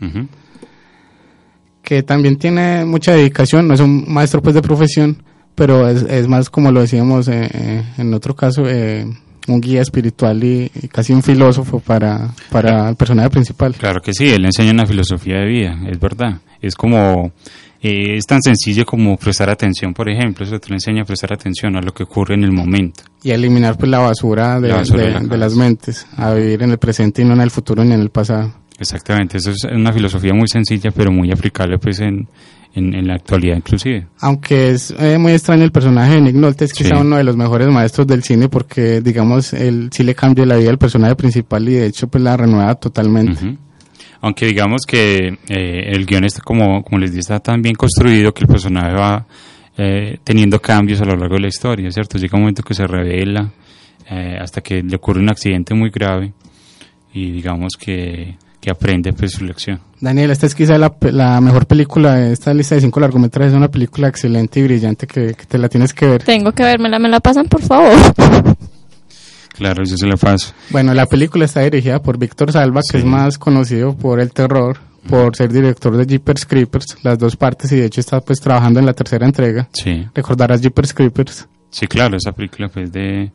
que también tiene mucha dedicación, no es un maestro pues de profesión, pero es, es más como lo decíamos eh, eh, en otro caso, eh, un guía espiritual y, y casi un filósofo para, para el personaje principal. Claro que sí, él enseña una filosofía de vida, es verdad. Es como, eh, es tan sencillo como prestar atención, por ejemplo, eso te lo enseña a prestar atención a lo que ocurre en el momento. Y a eliminar pues la basura de, La basura de- de la de cabeza. las mentes, a vivir en el presente y no en el futuro ni en el pasado. Exactamente, eso es una filosofía muy sencilla, pero muy aplicable pues en, en, en la actualidad inclusive. Aunque es eh, muy extraño el personaje de Nick Nolte, es quizá Sí. uno de los mejores maestros del cine porque, digamos, él sí le cambia la vida al personaje principal y de hecho pues la renueva totalmente. Aunque digamos que eh, el guion está como, como les dije, está tan bien construido que el personaje va eh, teniendo cambios a lo largo de la historia, ¿cierto? Llega un momento que se revela hasta que le ocurre un accidente muy grave y digamos que que aprende pues su lección. Daniel, esta es quizá la, pe- la mejor película de esta lista de cinco largometrajes. Es una película excelente y brillante que, que te la tienes que ver. Tengo que vermela, me la pasan por favor. Claro, yo se lo paso. Bueno, la película está dirigida por Víctor Salva, que es más conocido por el terror, por ser director de Jeepers Creepers, las dos partes, y de hecho está pues trabajando en la tercera entrega. Sí. Recordarás Jeepers Creepers. Sí, claro, esa película pues de,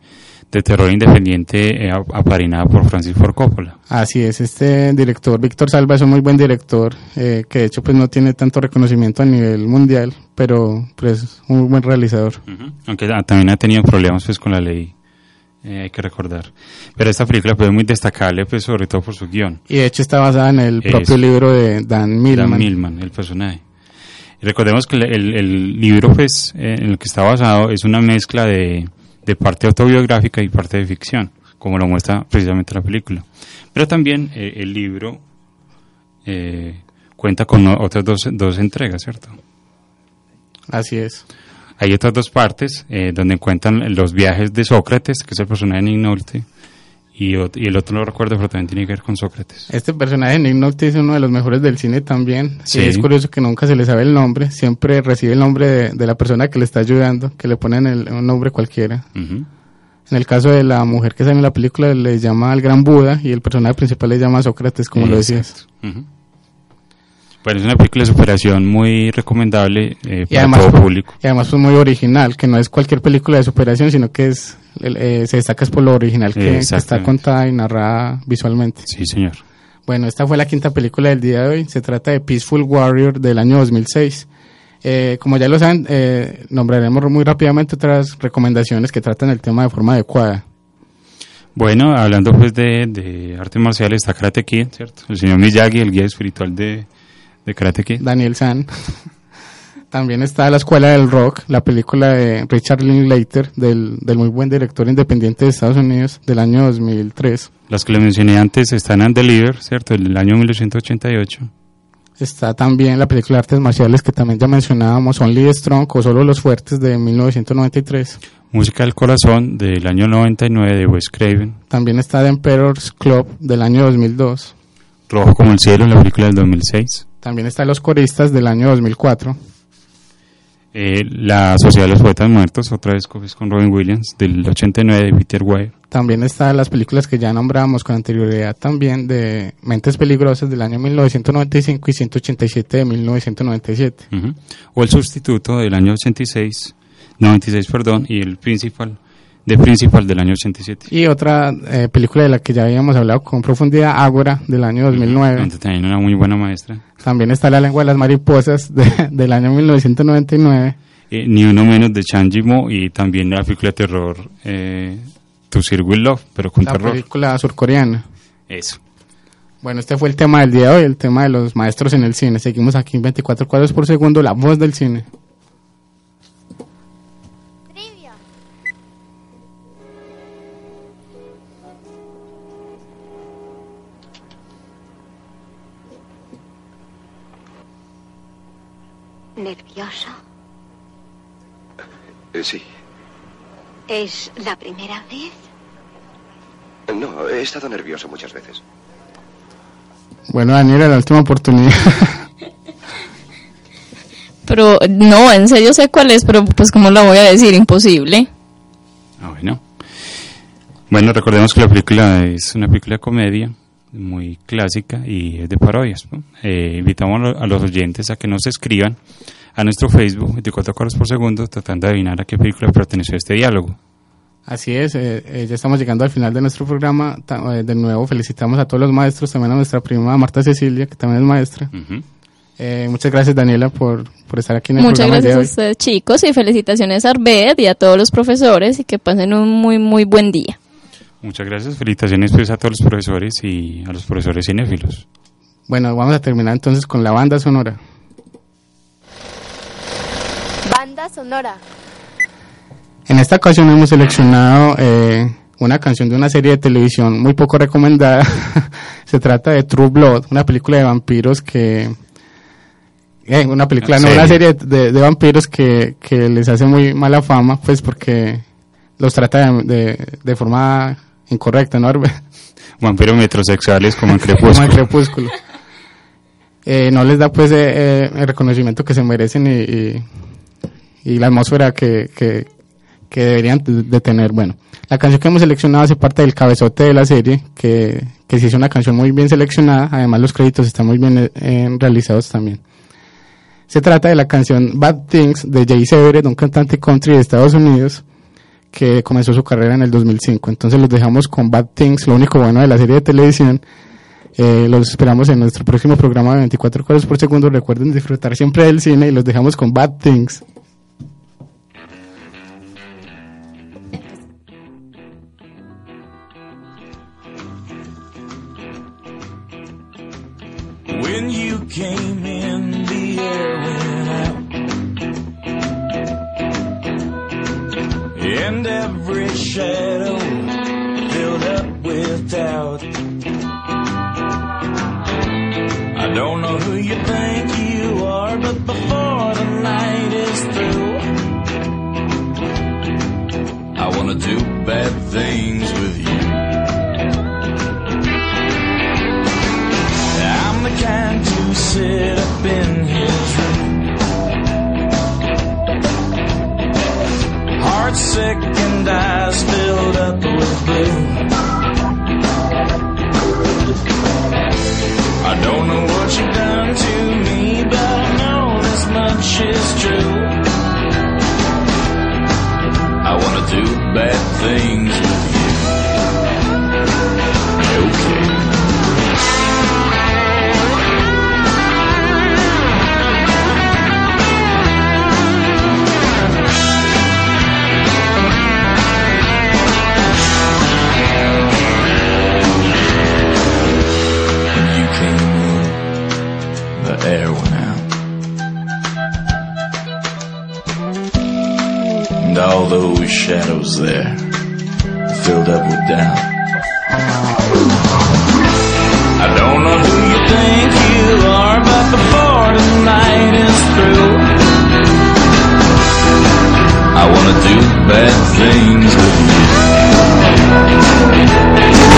de terror independiente eh, ap- aparinada por Francis Ford Coppola. Así es, este director, Víctor Salva, es un muy buen director, eh, que de hecho pues no tiene tanto reconocimiento a nivel mundial, pero pues un muy buen realizador. Aunque ah, también ha tenido problemas pues con la ley, eh, hay que recordar. Pero esta película pues, es muy destacable pues sobre todo por su guion. Y de hecho está basada en el propio Eso. libro de Dan Millman. Dan Millman, el personaje. Y recordemos que el libro pues eh, en el que está basado es una mezcla de, de parte autobiográfica y parte de ficción, como lo muestra precisamente la película. Pero también eh, el libro eh, cuenta con otras dos, dos entregas, ¿cierto? Así es. Hay otras dos partes eh, donde cuentan los viajes de Sócrates, que es el personaje de Nick Nolte, y, y el otro no lo recuerdo, pero también tiene que ver con Sócrates. Este personaje, Nick Nolte, es uno de los mejores del cine también. Sí. Y es curioso que nunca se le sabe el nombre, siempre recibe el nombre de, de la persona que le está ayudando, que le ponen el- un nombre cualquiera. Ujú. En el caso de la mujer que sale en la película, le llama al gran Buda y el personaje principal le llama Sócrates, como lo decías. Bueno, es una película de superación muy recomendable eh, para además, todo público. y además pues muy original, que no es cualquier película de superación, sino que es eh, se destaca es por lo original que, que está contada y narrada visualmente. Sí, señor. Bueno, esta fue la quinta película del día de hoy. Se trata de Peaceful Warrior del año 2006. Eh, como ya lo saben, eh, nombraremos muy rápidamente otras recomendaciones que tratan el tema de forma adecuada. Bueno, hablando pues de, de artes marciales, está Karate Kid, ¿cierto? El señor Miyagi, el guía espiritual de, de Karate Kid. Daniel San. También está La Escuela del Rock, la película de Richard Linklater, del, del muy buen director independiente de Estados Unidos del año 2003. Las que le mencioné antes están en Deliver, ¿cierto? Del año 1988. Está también la película de artes marciales que también ya mencionábamos, Only Strong o Solo los Fuertes de 1993. Música del Corazón del año 99 de Wes Craven. También está The Emperor's Club del año 2002. Rojo como el cielo, la película del 2006. También está Los Coristas del año 2004. Eh, la Sociedad de los Poetas Muertos, otra vez con Robin Williams, del 89 de Peter Weir. También están las películas que ya nombramos con anterioridad también de Mentes Peligrosas del año 1995 y 187 de 1997. Ujú. O El Sustituto del año 86, 96, perdón, y El Principal, de Principal del año 87. Y otra eh, película de la que ya habíamos hablado con profundidad, Ágora del año 2009. Donde también una muy buena maestra. También está La lengua de las mariposas de- del año 1999. Eh, ni uno menos de Chan Mo y también la película de terror eh, To Sir Will Love, pero con La terror. película surcoreana. Eso. Bueno, este fue el tema del día de hoy, el tema de los maestros en el cine. Seguimos aquí en 24 cuadros por segundo, la voz del cine. ¿Nervioso? Eh, sí. ¿Es la primera vez? No, he estado nervioso muchas veces. Bueno, Daniela, la última oportunidad. Pero no, en serio sé cuál es, pero pues como lo voy a decir, imposible. Ah, bueno. Bueno, recordemos que la película es una película de comedia muy clásica y es de parodias. ¿no? Eh, invitamos a lo- a los oyentes a que nos escriban a nuestro Facebook 24 cuadros por segundo tratando de adivinar a qué película perteneció este diálogo. Así es, eh, eh, ya estamos llegando al final de nuestro programa. Ta- eh, de nuevo felicitamos a todos los maestros, también a nuestra prima Marta Cecilia, que también es maestra. Eh, muchas gracias Daniela por, por estar aquí en el Muchas programa día gracias a de hoy. ustedes chicos y felicitaciones a Arbed y a todos los profesores y que pasen un muy muy buen día. Muchas gracias, felicitaciones pues, a todos los profesores y a los profesores cinéfilos. Bueno, vamos a terminar entonces con la banda sonora. Banda sonora. En esta ocasión hemos seleccionado eh, una canción de una serie de televisión muy poco recomendada. Se trata de True Blood, una película de vampiros que... eh, una película, no, una serie de, de vampiros que, que les hace muy mala fama, pues porque los trata de, de, de forma incorrecta, ¿no? Vampiros metrosexuales como en Como Crepúsculo. en Crepúsculo. Eh, no les da pues eh, eh, el reconocimiento que se merecen y, y, y la atmósfera que, que, que deberían de de tener. Bueno, la canción que hemos seleccionado hace parte del cabezote de la serie, que, que sí es una canción muy bien seleccionada, además los créditos están muy bien eh, eh, realizados también. Se trata de la canción Bad Things de Jay Severed, un cantante country de Estados Unidos que comenzó su carrera en el 2005. Entonces los dejamos con Bad Things, lo único bueno de la serie de televisión. Eh, los esperamos en nuestro próximo programa de 24 cuadros por segundo. Recuerden disfrutar siempre del cine y los dejamos con Bad Things. When you came in, the air And every shadow filled up with doubt. I don't know who you think you are, but before the night is through, I wanna do bad things with you. I'm the kind to sit up in Heart sick and eyes filled up with blue. I don't know what you've done to me, but I know this much is true. I wanna do bad things air went. And all those shadows there filled up with doubt. I don't know who you think you are, but before the night is through, I wanna do bad things with you.